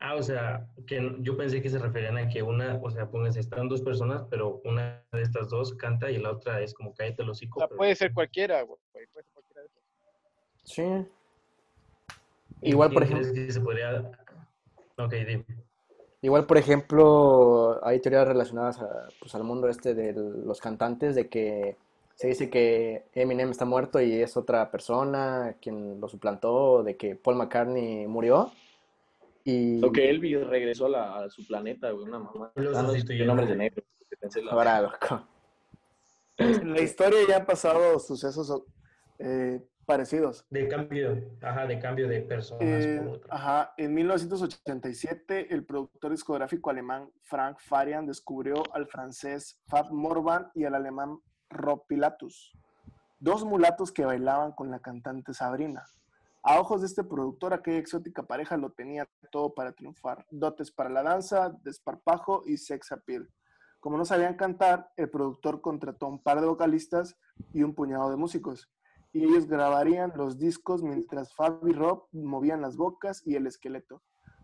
Ah, o sea, que yo pensé que se referían a que una, o sea, pónganse, están dos personas, pero una de estas dos canta y la otra es como cállate el O hocico. sea, pero- puede ser cualquiera, güey. Puede ser. Sí. ¿Y Igual, por ejemplo, se podría... Ok, dime. igual, por ejemplo, hay teorías relacionadas a, pues, al mundo este de los cantantes, de que se dice que Eminem está muerto y es otra persona quien lo suplantó, de que Paul McCartney murió. Y Lo que Elvis regresó a, la- a su planeta, güey, una mamá. Lo Ah, no, sustituyeron. el nombre de negro. ahora, loco. En la historia ya han pasado sucesos eh, parecidos. De cambio, ajá, de cambio de personas Eh, por otra. ajá, en 1987, el productor discográfico alemán Frank Farian descubrió al francés Fab Morvan y al alemán Rob Pilatus, dos mulatos que bailaban con la cantante Sabrina. A ojos de este productor, aquella exótica pareja lo tenía todo para triunfar. Dotes para la danza, desparpajo y sex appeal. Como no sabían cantar, el productor contrató un par de vocalistas y un puñado de músicos. Y ellos grabarían los discos mientras Fab y Rob movían las bocas y el esqueleto.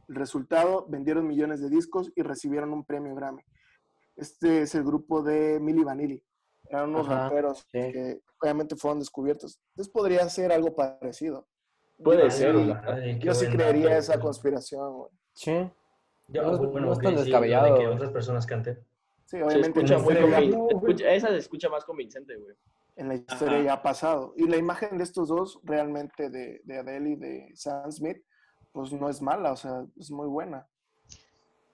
El resultado, vendieron millones de discos y recibieron un premio Grammy. Este es el grupo de Milli Vanilli. Eran unos Ajá, raperos sí. que obviamente fueron descubiertos. Entonces podría ser algo parecido. Puede Ay, ser. madre, Yo sí creería esa conspiración, güey. Sí. Yo, No bueno, no es tan sí, lo de descabellado. que otras personas canten. Sí, Se obviamente escucha muy. Escucha- esa se escucha más convincente, güey. En la historia Ajá. ya ha pasado. Y la imagen de estos dos, realmente de, de Adele y de Sam Smith, pues no es mala, o sea, es muy buena.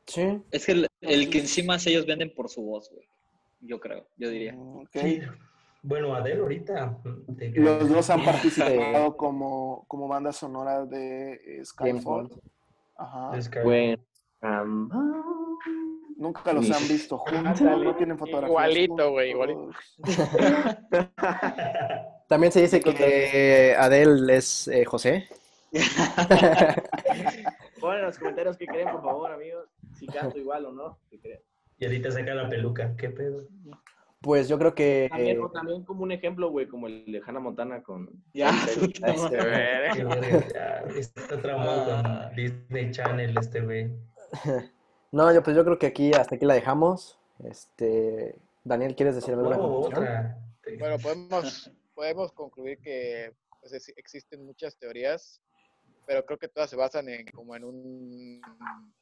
Sí. Es que el, el que encima ellos venden por su voz, güey. Yo creo, yo diría. Mm. Sí. Bueno, Adele ahorita. de que- Los dos han Sí. participado como, como banda sonora de eh, Skyfall. Ajá. Bueno. Nunca los han visto juntos, no tienen fotografías. Igualito, güey, juntos. También se dice que Adele es eh, José. Pongan en los comentarios qué creen, por favor, amigos. Si canto igual o no. ¿Qué creen? Y ahorita saca la peluca. ¿Qué pedo? Pues yo creo que También, o también como un ejemplo, güey, como el de Hannah Montana con... Ya, Este, Está traumado Ah. con Disney Channel este güey. No, yo pues yo creo que aquí hasta aquí la dejamos. Este, Daniel, ¿quieres decir alguna conclusión? Bueno, podemos, podemos concluir que pues, es- existen muchas teorías, pero creo que todas se basan en como en un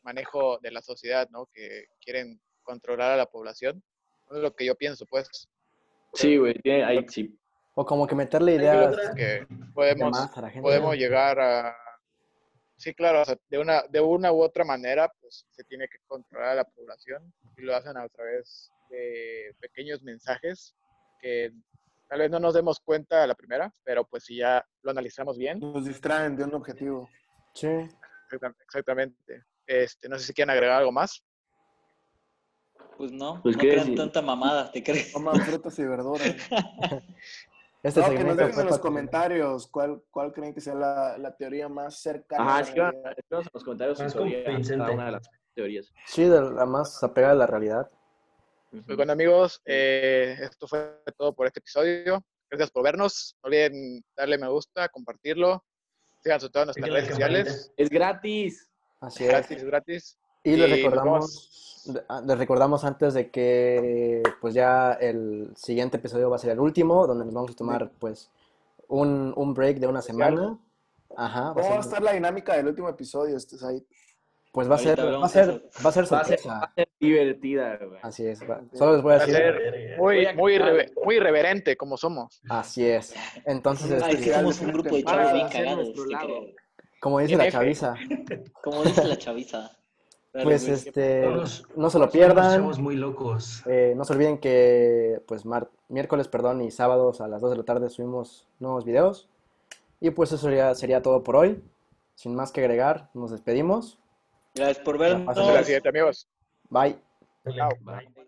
manejo de la sociedad, ¿no? Que quieren controlar a la población. Es lo que yo pienso, pues, Sí, güey, ahí sí. O como que meterle ideas que de podemos, a la gente. podemos llegar a... Sí, claro, o sea, de una, de una u otra manera, pues se tiene que controlar a la población y lo hacen a través de pequeños mensajes que tal vez no nos demos cuenta a la primera, pero pues si ya lo analizamos bien, Nos distraen de un objetivo. Sí. exactam- exactamente. Este, no sé si quieren agregar algo más. Pues no, Pues, no ¿qué crean tanta mamada, ¿te crees? Coman frutas y verduras. Este No, que nos dejen en los comentarios cuál, cuál creen que sea la, la teoría más cercana a Ajá, la escriban en los comentarios su teoría, una de las teorías. Sí, de la más apegada a la realidad. Pues bueno amigos, eh, esto fue todo por este episodio. Gracias por vernos. No olviden darle me gusta, compartirlo. Síganos en todas nuestras redes sociales. Es gratis. Así es. Gratis, gratis. Y les recordamos, ah, les recordamos antes de que pues ya el siguiente episodio va a ser el último, donde nos vamos a tomar pues un, un break de una semana. Ajá, va a ¿Cómo va a estar la dinámica del último episodio? Este, Said? pues va a ser, va a ser, va a ser Va a ser, sorpresa. va a ser divertida, güey. Así es. va- Solo les voy a Va a decir, ser muy, muy, muy irreverente como somos. así es. Entonces, Ay, este, sí somos un grupo de chavos bien cagados, como dice la chaviza, Como dice la chaviza. Dale, pues güey. este, Todos- no se lo Somos pierdan. chavos muy locos. Eh, no se olviden que pues mar- miércoles, perdón, y sábados a las 2 de la tarde subimos nuevos videos. Y pues eso sería, sería todo por hoy. Sin más que agregar, nos despedimos. Gracias por vernos. Siguiente amigos. Bye. Chao. bye.